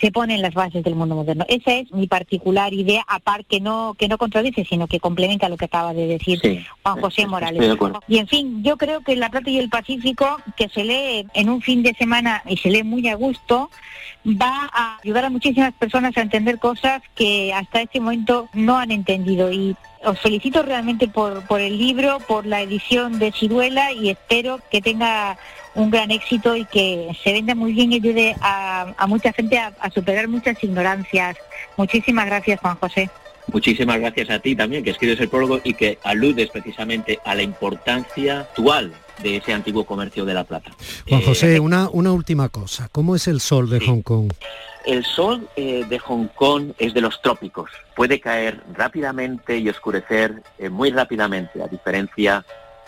Speaker 11: se ponen las bases del mundo moderno. Esa es mi particular idea, aparte que no que no contradice, sino que complementa lo que acaba de decir Juan José Morales. Y en fin, yo creo que La Plata y el Pacífico, que se lee en un fin de semana y se lee muy a gusto, va a ayudar a muchísimas personas a entender cosas que hasta este momento no han entendido. Y os felicito realmente por, por el libro, por la edición de Ciruela y espero que tenga un gran éxito y que se venda muy bien y ayude a, a mucha gente a, a superar muchas ignorancias. Muchísimas gracias, Juan José.
Speaker 12: Muchísimas gracias a ti también, que escribes el prólogo y que aludes precisamente a la importancia actual de ese antiguo comercio de la plata.
Speaker 3: Juan
Speaker 12: Eh,
Speaker 3: José, una, una última cosa. ¿Cómo es el sol de Hong Kong?
Speaker 12: El sol eh, de Hong Kong es de los trópicos. Puede caer rápidamente y oscurecer eh, muy rápidamente, a diferencia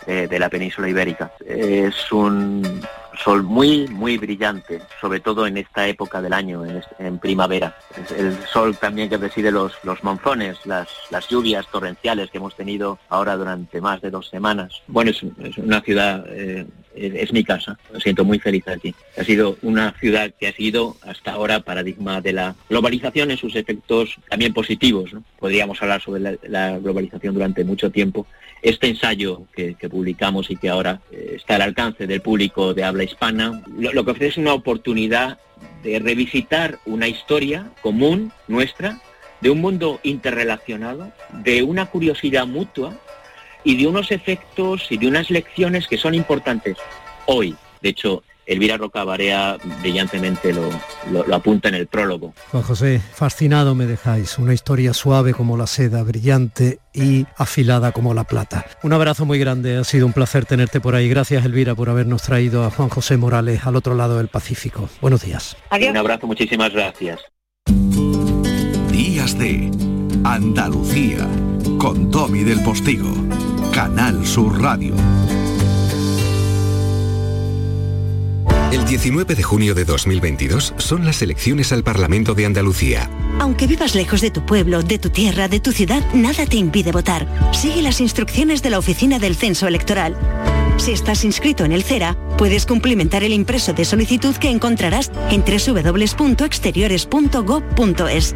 Speaker 12: eh, de la península ibérica. Es un sol muy, muy brillante, sobre todo en esta época del año, en, primavera. Es el sol también que preside los, monzones, las, lluvias torrenciales que hemos tenido ahora durante más de dos semanas. Bueno, es, es una ciudad, es, es mi casa, me siento muy feliz aquí. Ha sido una ciudad que ha sido hasta ahora paradigma de la globalización en sus efectos también positivos. Podríamos hablar sobre la, globalización durante mucho tiempo. Este ensayo que, publicamos y que ahora eh, está al alcance del público de habla hispana, lo que ofrece es una oportunidad de revisitar una historia común nuestra, de un mundo interrelacionado, de una curiosidad mutua y de unos efectos y de unas lecciones que son importantes hoy. De hecho, Elvira Roca Barea brillantemente lo, lo- lo apunta en el prólogo.
Speaker 3: Juan José, fascinado me dejáis. Una historia suave como la seda, brillante y afilada como la plata. Un abrazo muy grande, ha sido un placer tenerte por ahí. Gracias Elvira por habernos traído a Juan José Morales al otro lado del Pacífico. Buenos días.
Speaker 12: Un abrazo, muchísimas gracias.
Speaker 2: Días de Andalucía con Tommy del Postigo, Canal Sur Radio.
Speaker 9: El 19 de junio de 2022 son las elecciones al Parlamento de Andalucía.
Speaker 14: Aunque vivas lejos de tu pueblo, de tu tierra, de tu ciudad, nada te impide votar. Sigue las instrucciones de la Oficina del Censo Electoral. Si estás inscrito en el CERA, puedes cumplimentar el impreso de solicitud que encontrarás en www.exteriores.gov.es.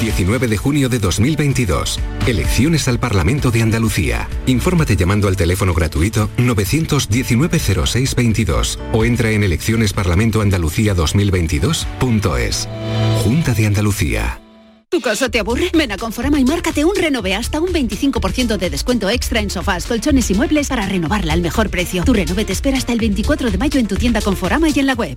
Speaker 9: 19 de junio de 2022. Elecciones al Parlamento de Andalucía. Infórmate llamando al teléfono gratuito 919-0622 o entra en eleccionesparlamentoandalucía2022.es. Junta de Andalucía.
Speaker 13: ¿Tu casa te aburre? Ven a Conforama y márcate un renove hasta un 25% de descuento extra en sofás, colchones y muebles para renovarla al mejor precio. Tu renove te espera hasta el 24 de mayo en tu tienda Conforama y en la web.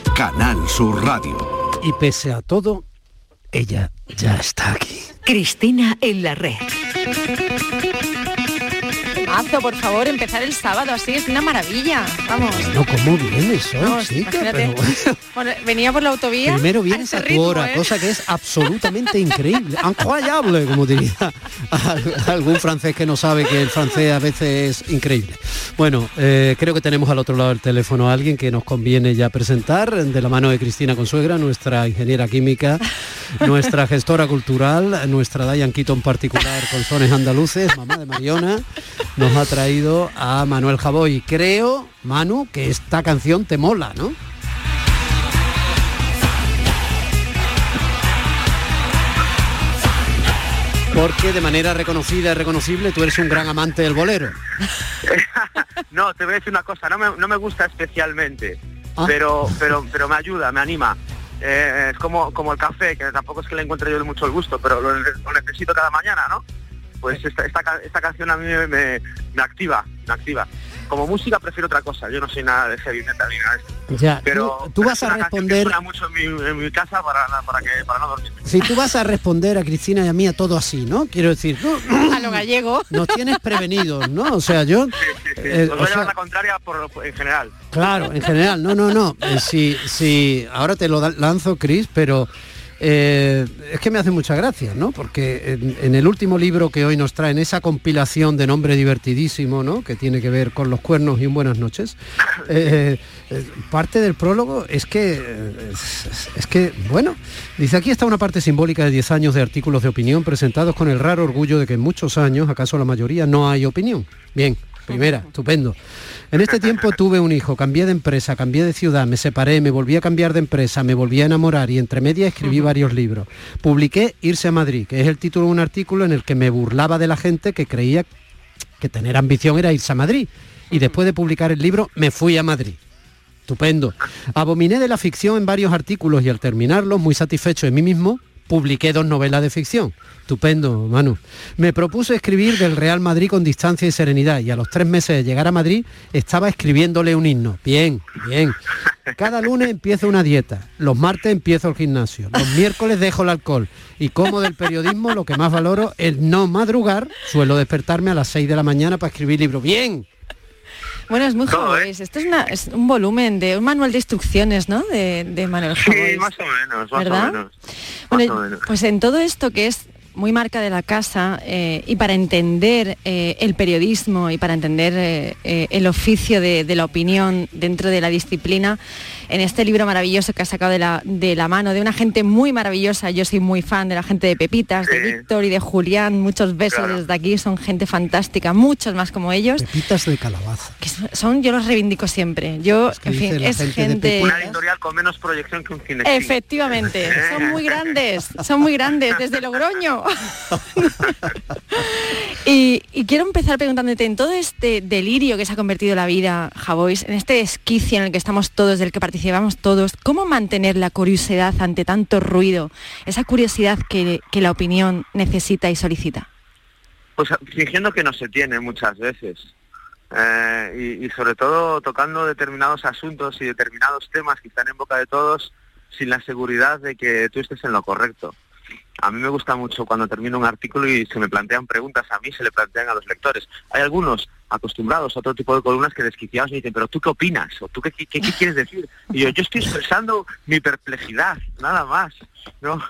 Speaker 2: Canal Sur Radio.
Speaker 3: Y pese a todo, ella ya está aquí.
Speaker 10: Cristina en la red.
Speaker 15: Mazo, por favor, empezar el sábado así es una maravilla. Vamos.
Speaker 3: No, ¿cómo vienes hoy,
Speaker 15: Vamos,
Speaker 3: chica?
Speaker 15: imagínate.
Speaker 3: Pero-
Speaker 15: Bueno, venía por la autovía.
Speaker 3: Primero vienes
Speaker 15: a
Speaker 3: tu
Speaker 15: ritmo,
Speaker 3: hora,
Speaker 15: ¿eh?
Speaker 3: cosa que es absolutamente increíble, incroyable, como diría al- algún francés que no sabe que el francés a veces es increíble. Bueno, eh, creo que tenemos al otro lado del teléfono a alguien que nos conviene ya presentar, de la mano de Cristina Consuegra, nuestra ingeniera química, nuestra gestora cultural, nuestra Dayan Quito en particular con sones andaluces, mamá de Mariona, nos ha traído a Manuel Javoy. Creo, Manu, que esta canción te mola, ¿no? Porque de manera reconocida y reconocible tú eres un gran amante del bolero.
Speaker 16: No, te voy a decir una cosa, no me, no me gusta especialmente,
Speaker 3: Ah.
Speaker 16: pero, pero, pero me ayuda, me anima. Eh, es como, como el café, que tampoco es que le encuentre yo mucho el gusto, pero lo, lo necesito cada mañana, ¿no? Pues esta, esta, ca- esta canción a mí me, me- me activa, me activa. Como música prefiero otra cosa, yo no soy nada de heavy metal ni nada de esto.
Speaker 3: Ya,
Speaker 16: Pero
Speaker 3: tú, vas a
Speaker 16: que
Speaker 3: responder,
Speaker 16: mucho en mi, en mi casa para, para, que, para no dormir.
Speaker 3: si tú vas a responder a Cristina y a mí a todo así, ¿no? Quiero decir, tú-
Speaker 15: A lo gallego.
Speaker 3: nos tienes prevenidos, ¿no? O sea, yo... eh,
Speaker 16: Os
Speaker 3: o
Speaker 16: voy a
Speaker 3: sea,
Speaker 16: la contraria por, en general.
Speaker 3: Claro, en general, no, no, no. Eh, sí, sí, ahora te lo lanzo, Chris, pero eh, es que me hace mucha gracia, ¿no? Porque en, el último libro que hoy nos traen, esa compilación de nombre divertidísimo, ¿no? Que tiene que ver con los cuernos y un buenas noches. eh, eh, parte del prólogo es que, es que, bueno, dice aquí está una parte simbólica de 10 años de artículos de opinión presentados con el raro orgullo de que en muchos años, acaso la mayoría, no hay opinión. Bien, primera, estupendo. En este tiempo tuve un hijo, cambié de empresa, cambié de ciudad, me separé, me volví a cambiar de empresa, me volví a enamorar y entre medias escribí varios libros. Publiqué Irse a Madrid, que es el título de un artículo en el que me burlaba de la gente que creía que tener ambición era irse a Madrid. Y después de publicar el libro, me fui a Madrid. Estupendo. Abominé de la ficción en varios artículos y al terminarlos, muy satisfecho de mí mismo, publiqué dos novelas de ficción. Estupendo, Manu. Me propuse escribir del Real Madrid con distancia y serenidad y a los tres meses de llegar a Madrid estaba escribiéndole un himno. Bien, bien. Cada lunes empiezo una dieta, los martes empiezo el gimnasio, los miércoles dejo el alcohol y como del periodismo lo que más valoro es no madrugar, suelo despertarme a las 6 de la mañana para escribir libros. Bien,
Speaker 15: Bueno, es muy
Speaker 16: Todo,
Speaker 15: joven. Esto es, una- es un volumen de un manual de instrucciones, ¿no? De, de Manuel
Speaker 16: Sí,
Speaker 15: Javois.
Speaker 16: más o menos, más
Speaker 15: ¿Verdad?
Speaker 16: o menos.
Speaker 15: Bueno,
Speaker 16: más o menos.
Speaker 15: pues en todo esto que es muy marca de la casa eh, y para entender eh, el periodismo y para entender eh, eh, el oficio de, de la opinión dentro de la disciplina, en este libro maravilloso que ha sacado de la, de la mano de una gente muy maravillosa, yo soy muy fan de la gente de Pepitas, de Víctor y de Julián, muchos besos desde aquí, son gente fantástica, muchos más como ellos,
Speaker 3: Pepitas de calabaza.
Speaker 15: que son, yo los reivindico siempre, yo,
Speaker 3: que
Speaker 15: en fin, es
Speaker 3: gente
Speaker 15: gente...
Speaker 16: Una editorial con menos proyección que un cine.
Speaker 15: Efectivamente, son muy grandes, son muy grandes, desde Logroño. y, y quiero empezar preguntándote, en todo este delirio que se ha convertido la vida, Javois, en este esquicio en el que estamos todos, del que participamos todos, ¿cómo mantener la curiosidad ante tanto ruido? Esa curiosidad que, que la opinión necesita y solicita.
Speaker 16: Pues fingiendo que no se tiene muchas veces. Eh, y sobre todo tocando determinados asuntos y determinados temas que están en boca de todos sin la seguridad de que tú estés en lo correcto. A mí me gusta mucho cuando termino un artículo y se me plantean preguntas, a mí se le plantean a los lectores. Hay algunos acostumbrados a otro tipo de columnas que desquiciados me dicen, pero ¿tú qué opinas? ¿O tú qué, qué- qué quieres decir? Y yo, yo estoy expresando mi perplejidad, nada más. ¿no?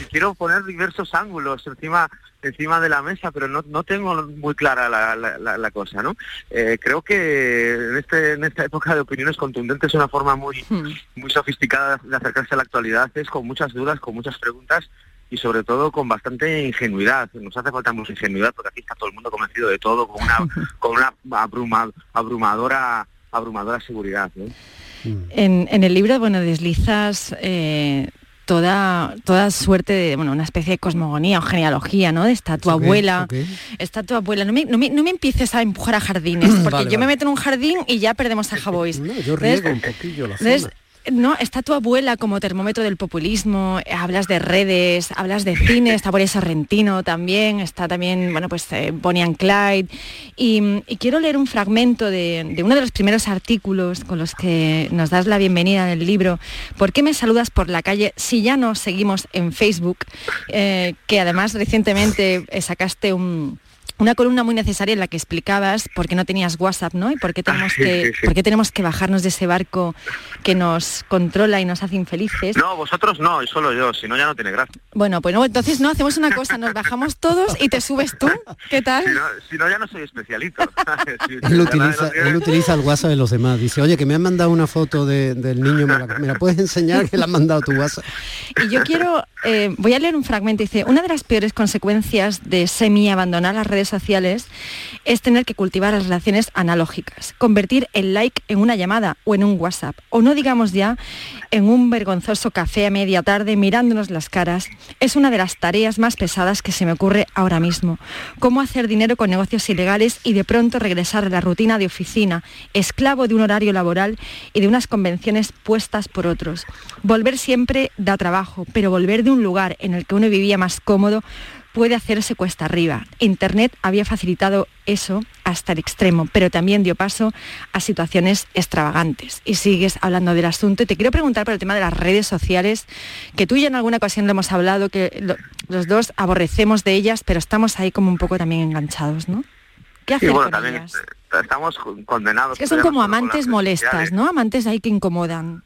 Speaker 16: Y quiero poner diversos ángulos encima encima de la mesa, pero no, no tengo muy clara la, la- la- la cosa, ¿no? Eh, creo que en, este, en esta época de opiniones contundentes una forma muy, muy sofisticada de acercarse a la actualidad es con muchas dudas, con muchas preguntas y sobre todo con bastante ingenuidad. Nos hace falta mucha ingenuidad porque aquí está todo el mundo convencido de todo con una, con una abruma- abrumadora, abrumadora seguridad. ¿no?
Speaker 15: En, en el libro, bueno, deslizas eh, toda, toda suerte de, bueno, una especie de cosmogonía o genealogía, ¿no? Está tu
Speaker 3: ¿Eso qué?
Speaker 15: abuela, está tu abuela. No me, no me- no me empieces a empujar a jardines, porque
Speaker 3: Vale,
Speaker 15: yo me meto en un jardín y ya perdemos a Javois.
Speaker 3: No, yo riego un poquillo la
Speaker 15: Entonces,
Speaker 3: zona.
Speaker 15: No, está tu abuela como termómetro del populismo, hablas de redes, hablas de cine, está Boris Sorrentino también, está también, bueno, pues eh, Bonnie and Clyde. Y, quiero leer un fragmento de, uno de los primeros artículos con los que nos das la bienvenida en el libro. ¿Por qué me saludas por la calle si ya no seguimos en Facebook? Eh, que además recientemente sacaste un una columna muy necesaria en la que explicabas por qué no tenías WhatsApp, ¿no? Y por qué tenemos,
Speaker 16: sí,
Speaker 15: que,
Speaker 16: sí, sí.
Speaker 15: por qué tenemos que bajarnos de ese barco que nos controla y nos hace infelices.
Speaker 16: No, vosotros no, y solo yo, si no ya no tiene gracia.
Speaker 15: Bueno, pues no, entonces no, hacemos una cosa, nos bajamos todos y te subes tú. ¿Qué tal?
Speaker 16: Si no, si no ya no soy especialito. Si- si
Speaker 3: Él utiliza, él utiliza el WhatsApp de los demás. Dice, oye, que me han mandado una foto de- del niño, ¿me la, me la puedes enseñar que la han mandado tu WhatsApp?
Speaker 15: Y yo quiero, eh, voy a leer un fragmento, dice, una de las peores consecuencias de semi-abandonar las redes sociales es tener que cultivar las relaciones analógicas, convertir el like en una llamada o en un WhatsApp, o no digamos ya en un vergonzoso café a media tarde mirándonos las caras, es una de las tareas más pesadas que se me ocurre ahora mismo. Cómo hacer dinero con negocios ilegales y de pronto regresar a la rutina de oficina, esclavo de un horario laboral y de unas convenciones puestas por otros. Volver siempre da trabajo, pero volver de un lugar en el que uno vivía más cómodo puede hacerse cuesta arriba. Internet había facilitado eso hasta el extremo, pero también dio paso a situaciones extravagantes. Y sigues hablando del asunto. Y te quiero preguntar por el tema de las redes sociales, que tú y yo en alguna ocasión lo hemos hablado, que lo- los dos aborrecemos de ellas, pero estamos ahí como un poco también enganchados, ¿no? ¿Qué
Speaker 16: Sí,
Speaker 15: hacer
Speaker 16: bueno,
Speaker 15: con ellas?
Speaker 16: estamos condenados.
Speaker 15: Es que son como amantes molestas. ¿no? Amantes ahí que incomodan.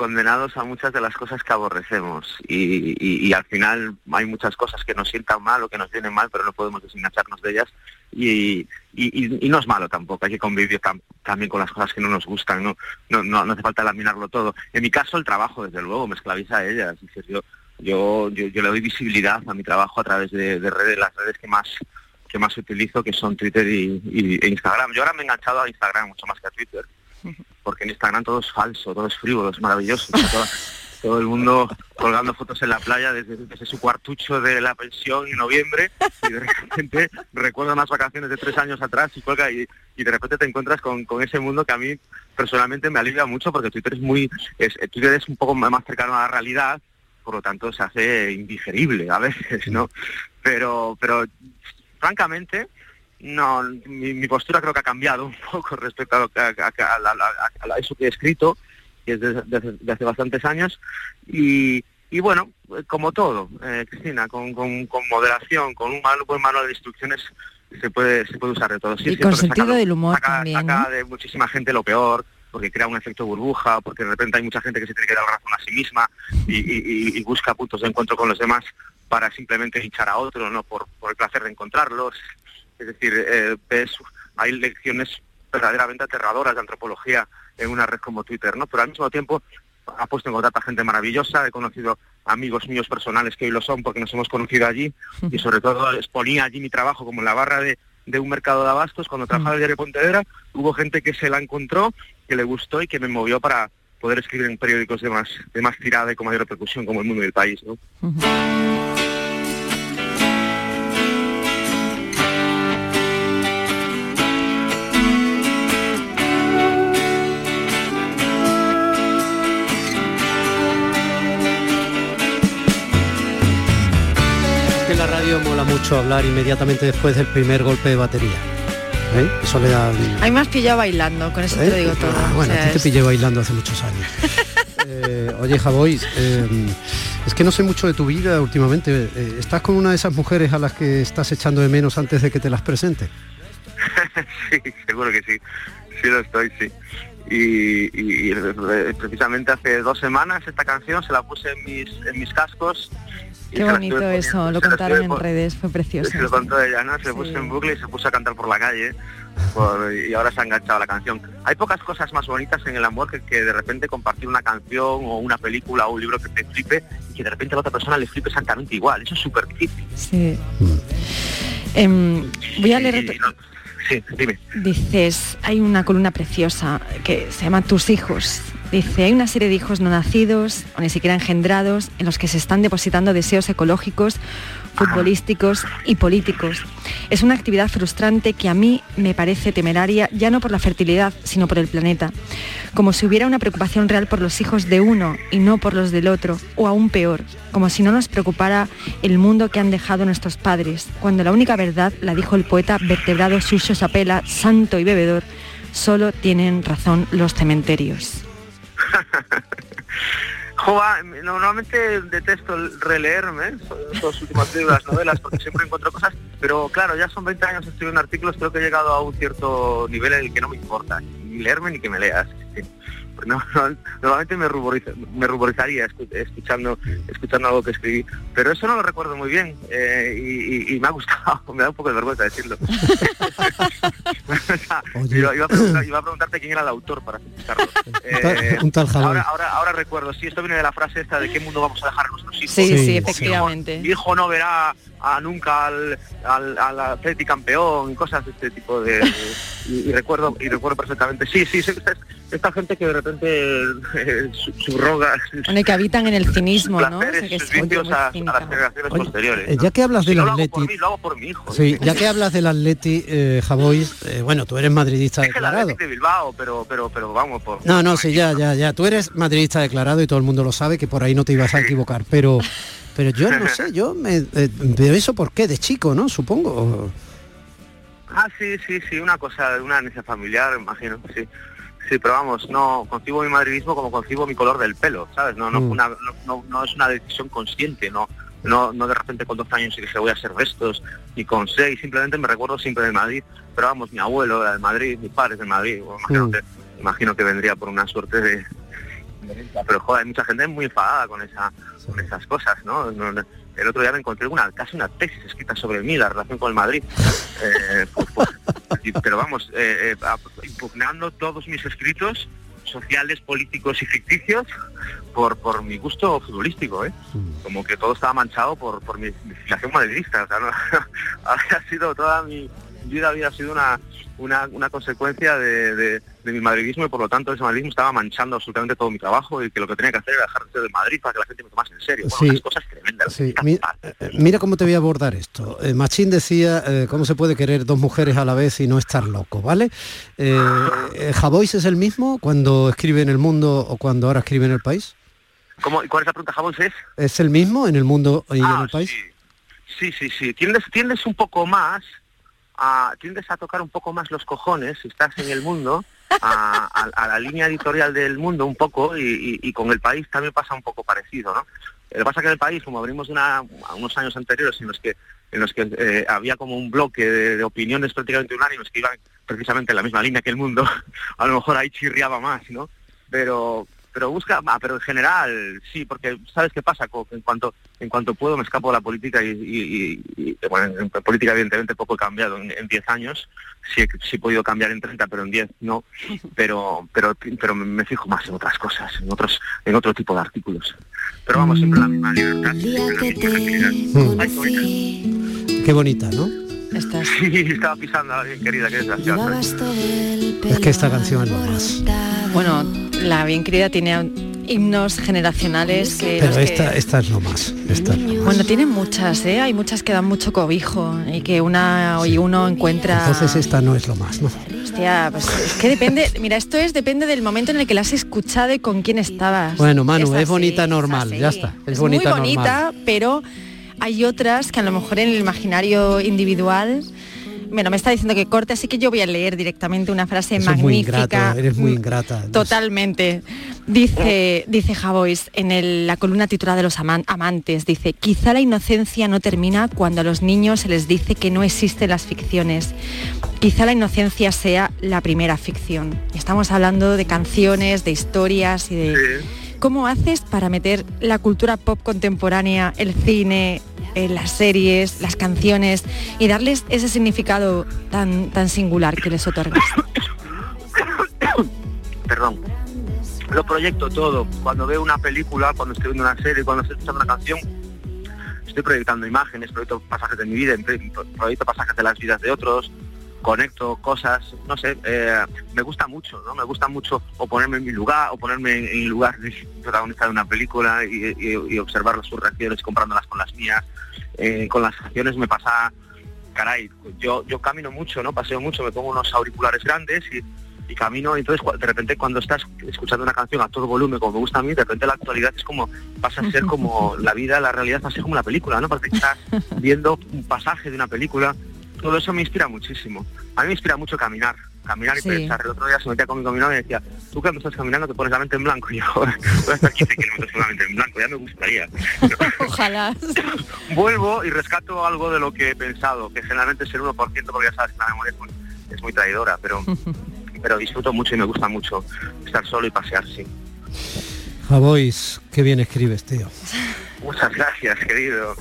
Speaker 16: Condenados a muchas de las cosas que aborrecemos. Y, y- al final hay muchas cosas que nos sientan mal o que nos vienen mal pero no podemos desengancharnos de ellas. Y, y- no es malo tampoco hay que convivir tam- también con las cosas que no nos gustan no no, no, hace falta laminarlo todo. En mi caso el trabajo desde luego me esclaviza a ellas. Es yo, yo, yo, yo le doy visibilidad a mi trabajo a través de, de redes las redes que más que más utilizo que son Twitter y- e Instagram. Yo ahora me he enganchado a Instagram mucho más que a Twitter porque en Instagram todo es falso, todo es frívolo, es maravilloso. Todo, el mundo colgando fotos en la playa desde, su cuartucho de la pensión en noviembre y de repente recuerda unas vacaciones de tres años atrás y cuelga y de repente te encuentras con, con ese mundo que a mí personalmente me alivia mucho porque Twitter es muy, es, Twitter es un poco más cercano a la realidad, por lo tanto se hace indigerible a veces, ¿no? Pero, pero francamente, no, mi, mi postura creo que ha cambiado un poco respecto a, lo que- a- a- eso que he escrito, que es de, de- de hace bastantes años, y, y bueno, eh, como todo, eh, Cristina, con, con- con moderación, con un mal- buen manual de instrucciones, se puede se puede usar de todo. Sí,
Speaker 15: y con sentido
Speaker 16: saca-
Speaker 15: del humor
Speaker 16: saca-
Speaker 15: también.
Speaker 16: saca
Speaker 15: ¿no?
Speaker 16: de muchísima gente lo peor, porque crea un efecto burbuja, porque de repente hay mucha gente que se tiene que dar razón a sí misma y, y- y- y busca puntos de encuentro con los demás para simplemente hinchar a otro, no por, por el placer de encontrarlos. Es decir, eh, ves- hay lecciones verdaderamente aterradoras de antropología en una red como Twitter, ¿no? Pero al mismo tiempo ha puesto en contacto a gente maravillosa, he conocido amigos míos personales que hoy lo son porque nos hemos conocido allí y sobre todo exponía allí mi trabajo como en la barra de, de un mercado de abastos cuando trabajaba en el diario Pontevedra, hubo gente que se la encontró, que le gustó y que me movió para poder escribir en periódicos de más, de más tirada y con mayor repercusión como El Mundo y el País, ¿no?
Speaker 3: Hablar inmediatamente después del primer golpe de batería. ¿Eh? Eso le da...
Speaker 15: Me has pillado bailando, con eso te lo
Speaker 3: ¿Eh?
Speaker 15: digo todo.
Speaker 3: Ah,
Speaker 15: O
Speaker 3: bueno,
Speaker 15: sea,
Speaker 3: a ti te pillé bailando hace muchos años. Eh, oye, Javois, eh, es que no sé mucho de tu vida últimamente. Eh, ¿Estás con una de esas mujeres a las que estás echando de menos antes de que te las presente?
Speaker 16: sí, seguro que sí, sí lo estoy, sí. Y, y- y, eh, precisamente hace dos semanas esta canción se la puse en mis, en mis cascos.
Speaker 15: Qué bonito eso, lo contaron en redes, fue precioso.
Speaker 16: Se lo contó ella, ¿no? Se puso en bucle y se puso a cantar por la calle por- y ahora se ha enganchado a la canción. Hay pocas cosas más bonitas en el amor que, que de repente compartir una canción o una película o un libro que te flipe y que de repente a la otra persona le flipe exactamente igual. Eso es súper difícil.
Speaker 15: Sí. Em, voy a leer...
Speaker 16: No- Sí, dime.
Speaker 15: Dices, hay una columna preciosa que se llama Tus hijos. Dice, hay una serie de hijos no nacidos o ni siquiera engendrados en los que se están depositando deseos ecológicos, futbolísticos y políticos. Es una actividad frustrante que a mí me parece temeraria ya no por la fertilidad, sino por el planeta. Como si hubiera una preocupación real por los hijos de uno y no por los del otro, o aún peor, como si no nos preocupara el mundo que han dejado nuestros padres, cuando la única verdad, la dijo el poeta vertebrado Suso Sapela, santo y bebedor, solo tienen razón los cementerios.
Speaker 16: Normalmente detesto el releerme los últimos libros, las novelas, porque siempre encuentro cosas, pero claro, ya son 20 años escribiendo artículos, creo que he llegado a un cierto nivel en el que no me importa ni leerme ni que me leas. Sí. No, no, normalmente me, ruboriza- me ruborizaría escu- escuchando escuchando algo que escribí, pero eso no lo recuerdo muy bien eh, y, y- y me ha gustado, me da un poco de vergüenza decirlo. O sea, iba, iba a preguntar- iba a preguntarte quién era el autor para citarlo. Eh,
Speaker 3: un tal Javois.
Speaker 16: ahora, ahora, ahora recuerdo, sí, esto viene de la frase esta de qué mundo vamos a dejar a nuestros hijos.
Speaker 15: Sí, sí,
Speaker 16: Mi
Speaker 15: efectivamente.
Speaker 16: hijo- Mi hijo no verá a nunca al, al, al Atleti campeón y cosas de este tipo de, y, y recuerdo y recuerdo perfectamente. Sí, sí, sí, esta, esta gente que de repente eh, su- subroga sus
Speaker 15: Bueno, y que habitan en el cinismo, ¿no? O sea,
Speaker 16: placeres,
Speaker 15: que
Speaker 16: sus
Speaker 15: es gente
Speaker 16: vicios
Speaker 15: muy
Speaker 16: a, a
Speaker 15: cínica.
Speaker 16: las generaciones
Speaker 3: Oye,
Speaker 16: posteriores.
Speaker 3: eh,
Speaker 16: ¿no?
Speaker 3: ya que hablas del
Speaker 16: no lo hago por
Speaker 3: Atleti-
Speaker 16: mí, lo hago por mi hijo.
Speaker 3: Sí, ya que hablas del Atleti, eh, Javois, eh, bueno, tú eres madridista
Speaker 16: Es
Speaker 3: declarado.
Speaker 16: Athletic de Bilbao, pero, pero, pero vamos por...
Speaker 3: No, no, sí, ya, ya, ya. Tú eres madridista declarado y todo el mundo lo sabe que por ahí no te ibas a equivocar, pero, pero yo no sé, yo me, eh, pero eso por qué, de chico, ¿no? Supongo.
Speaker 16: Ah, sí, sí, sí, una cosa, una herencia familiar, imagino, sí. Sí, pero vamos, no concibo mi madridismo como concibo mi color del pelo, ¿sabes? No, no,
Speaker 3: Mm.
Speaker 16: una- no, no- no es una decisión consciente, no, no, no de repente con 12 años y que se voy a ser de estos, y con 6, simplemente me recuerdo siempre de Madrid, pero vamos, mi abuelo era de Madrid, mis padres de Madrid, bueno, imagino, que, imagino que vendría por una suerte de... Pero joder, hay mucha gente muy enfadada con esa con esas cosas, ¿no? El otro día me encontré una casi una tesis escrita sobre mí, la relación con el Madrid. Eh, pues, pues, pero vamos, eh, eh, impugnando todos mis escritos sociales, políticos y ficticios por, por mi gusto futbolístico, ¿eh? Como que todo estaba manchado por, por mi, mi filiación madridista. O sea, ¿no? había sido toda mi vida había sido una, una, una consecuencia de, de- de mi madridismo y por lo tanto ese madridismo estaba manchando absolutamente todo mi trabajo y que lo que tenía que hacer era dejar de Madrid para que la gente me tomase en serio. Bueno,
Speaker 3: Sí.
Speaker 16: unas cosas tremendas.
Speaker 3: Sí, mi- eh, mira cómo te voy a abordar esto. Eh, Machín decía eh, cómo se puede querer dos mujeres a la vez y no estar loco, ¿vale? Eh, eh, ¿Javois es el mismo cuando escribe en El Mundo o cuando ahora escribe en El País?
Speaker 16: ¿Cómo, ¿Y cuál es la pregunta, Jabón? ¿Es?
Speaker 3: ¿Es el mismo en El Mundo y
Speaker 16: Ah,
Speaker 3: en El País?
Speaker 16: Sí, sí, sí. Tiendes, tiendes un poco más tiendes a tocar un poco más los cojones si estás en el mundo, a, la línea editorial del mundo un poco y, con el país también pasa un poco parecido, ¿no? Lo que pasa que en el país, como abrimos una, unos años anteriores en los que en los que eh, había como un bloque de, opiniones prácticamente unánimes que iban precisamente en la misma línea que el mundo, a lo mejor ahí chirriaba más, ¿no? Pero pero busca, ah, pero en general sí, porque sabes qué pasa, en cuanto en cuanto puedo me escapo de la política y, bueno, en política evidentemente poco he cambiado en 10 años, sí, sí he podido cambiar en 30, pero en 10 no, pero pero pero me fijo más en otras cosas, en otros en otro tipo de artículos. Pero vamos siempre la misma libertad.
Speaker 3: Qué bonita, ¿no?
Speaker 16: Sí, estaba pisando a bien querida, que desgraciada.
Speaker 3: Es que esta canción es lo más.
Speaker 15: Bueno, la bien querida tiene himnos generacionales que
Speaker 3: pero esta, esta es lo más
Speaker 15: bueno tiene muchas ¿eh? hay muchas que dan mucho cobijo y que una y uno encuentra
Speaker 3: entonces esta no es lo más no
Speaker 15: Hostia, pues es que depende mira esto es depende del momento en el que la has escuchado y con quién estabas.
Speaker 3: Bueno Manu es, bonita normal ya está es, bonita
Speaker 15: muy bonita pero hay otras que a lo mejor en el imaginario individual bueno, me está diciendo que corte, así que yo voy a leer directamente una frase magnífica.
Speaker 3: eres muy ingrata.
Speaker 15: Totalmente. Dice, dice Javois en la columna titulada de los amantes, dice, quizá la inocencia no termina cuando a los niños se les dice que no existen las ficciones. Quizá la inocencia sea la primera ficción. Estamos hablando de canciones, de historias y de... ¿Cómo haces para meter la cultura pop contemporánea, el cine, en las series, las canciones y darles ese significado tan, tan singular que les otorgas?
Speaker 16: Perdón. Lo proyecto todo. Cuando veo una película, cuando estoy viendo una serie, cuando estoy escuchando una canción, estoy proyectando imágenes, proyecto pasajes de mi vida, proyecto pasajes de las vidas de otros, conecto cosas, no sé, eh, me gusta mucho, ¿no? Me gusta mucho o ponerme en mi lugar, o ponerme en el lugar de protagonista de una película y, observar sus reacciones comparándolas con las mías. Eh, con las canciones me pasa, caray, yo, yo camino mucho, ¿no? Paseo mucho, me pongo unos auriculares grandes y, camino, y entonces de repente cuando estás escuchando una canción a todo volumen, como me gusta a mí, de repente la actualidad es como, pasa a ser como la vida, la realidad pasa a ser como una película, ¿no? Porque estás viendo un pasaje de una película todo eso me inspira muchísimo. A mí me inspira mucho caminar, caminar y pensar. El otro día se metía conmigo mi novia y decía, tú cuando estás caminando te pones la mente en blanco. Y yo, voy a estar 15 kilómetros con la mente en blanco, ya me gustaría.
Speaker 15: Ojalá.
Speaker 16: Vuelvo y rescato algo de lo que he pensado, que generalmente es el 1%, porque ya sabes que la memoria es muy, traidora, pero, pero disfruto mucho y me gusta mucho estar solo y pasear, sí.
Speaker 3: Javois, qué bien escribes, tío.
Speaker 16: Muchas gracias, querido.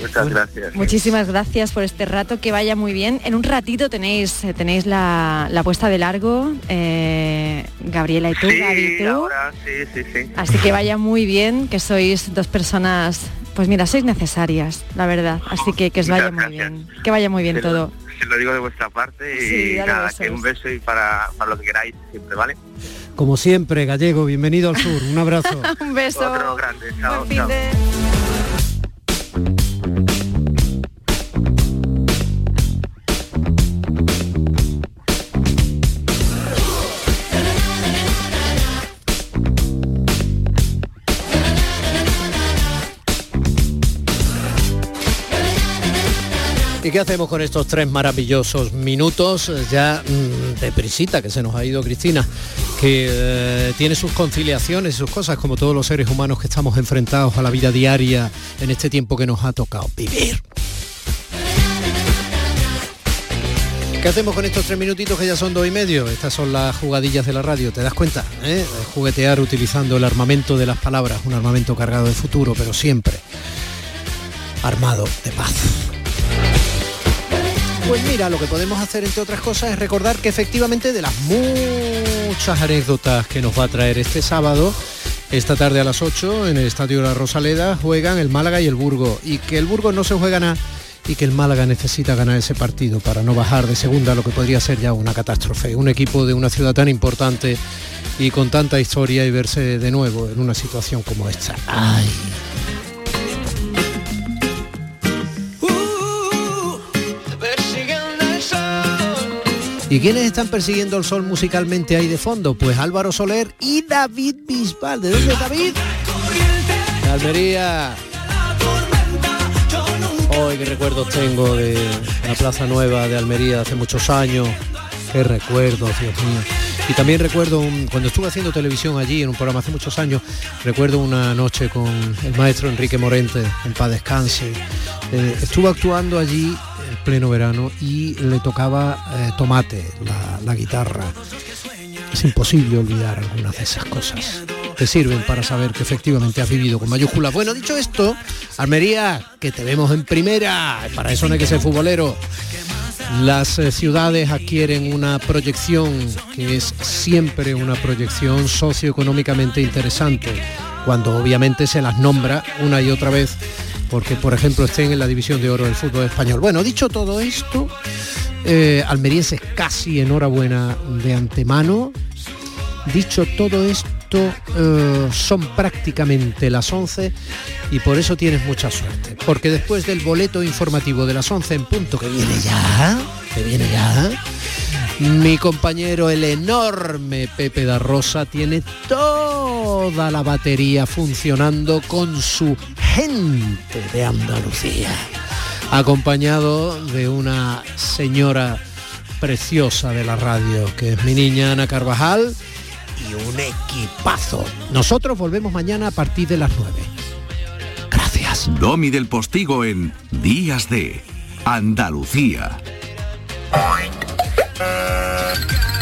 Speaker 16: Muchas gracias.
Speaker 15: Muchísimas gracias por este rato, que vaya muy bien. En un ratito tenéis eh, tenéis la, puesta de largo, eh, Gabriela y tú,
Speaker 16: sí, Ahora, sí, sí, sí.
Speaker 15: Así que vaya muy bien, que sois dos personas, pues mira, sois necesarias, la verdad. Así que que os vaya muy bien, que vaya muy bien todo.
Speaker 16: se lo digo de vuestra parte y nada, que un beso y para, para lo que queráis siempre, ¿vale?
Speaker 3: Como siempre, Gallego, bienvenido al sur. Un abrazo.
Speaker 15: un beso.
Speaker 16: Otro grande. Chao,
Speaker 3: ¿Y qué hacemos con estos tres maravillosos minutos? Ya mm, de prisita que se nos ha ido Cristina, que eh, tiene sus conciliaciones sus cosas, como todos los seres humanos que estamos enfrentados a la vida diaria en este tiempo que nos ha tocado vivir. ¿Qué hacemos con estos tres minutitos que ya son dos y medio? Estas son las jugadillas de la radio, ¿te das cuenta? ¿Eh? Juguetear utilizando el armamento de las palabras, un armamento cargado de futuro, pero siempre armado de paz. Pues mira, lo que podemos hacer, entre otras cosas, es recordar que efectivamente de las muchas anécdotas que nos va a traer este sábado, esta tarde a las 8, en el Estadio la Rosaleda, juegan el Málaga y el Burgo. Y que el Burgo no se juega nada y que el Málaga necesita ganar ese partido para no bajar de segunda, lo que podría ser ya una catástrofe. Un equipo de una ciudad tan importante y con tanta historia y verse de nuevo en una situación como esta. ¿Y quiénes están persiguiendo el sol musicalmente ahí de fondo? Pues Álvaro Soler y David Bisbal. ¿De dónde es David? De Almería. Hoy qué recuerdos tengo de la Plaza Nueva de Almería hace muchos años. Qué recuerdos, Dios. Y también recuerdo, cuando estuve haciendo televisión allí, en un programa hace muchos años, recuerdo una noche con el maestro Enrique Morente, en paz descanse. Eh, estuvo actuando allí pleno verano y le tocaba eh, Tomate, la, guitarra. Es imposible olvidar algunas de esas cosas. Te sirven para saber que efectivamente has vivido con mayúsculas. Bueno, dicho esto, Almería, que te vemos en primera. Para eso no hay que ser futbolero. Las eh, ciudades adquieren una proyección que es siempre una proyección socioeconómicamente interesante, cuando obviamente se las nombra una y otra vez, porque por ejemplo estén en la división de oro del fútbol español. Bueno, dicho todo esto, eh, almerienses casi enhorabuena de antemano. Dicho todo esto, eh, son prácticamente las 11 y por eso tienes mucha suerte. Porque después del boleto informativo de las 11 en punto que viene ya, que viene ya, mi compañero el enorme Pepe da Rosa tiene toda la batería funcionando con su gente de Andalucía, acompañado de una señora preciosa de la radio, que es mi niña Ana Carvajal, y un equipazo. Nosotros volvemos mañana a partir de las 9. Gracias.
Speaker 2: Domi del Postigo en Días de Andalucía. Uh...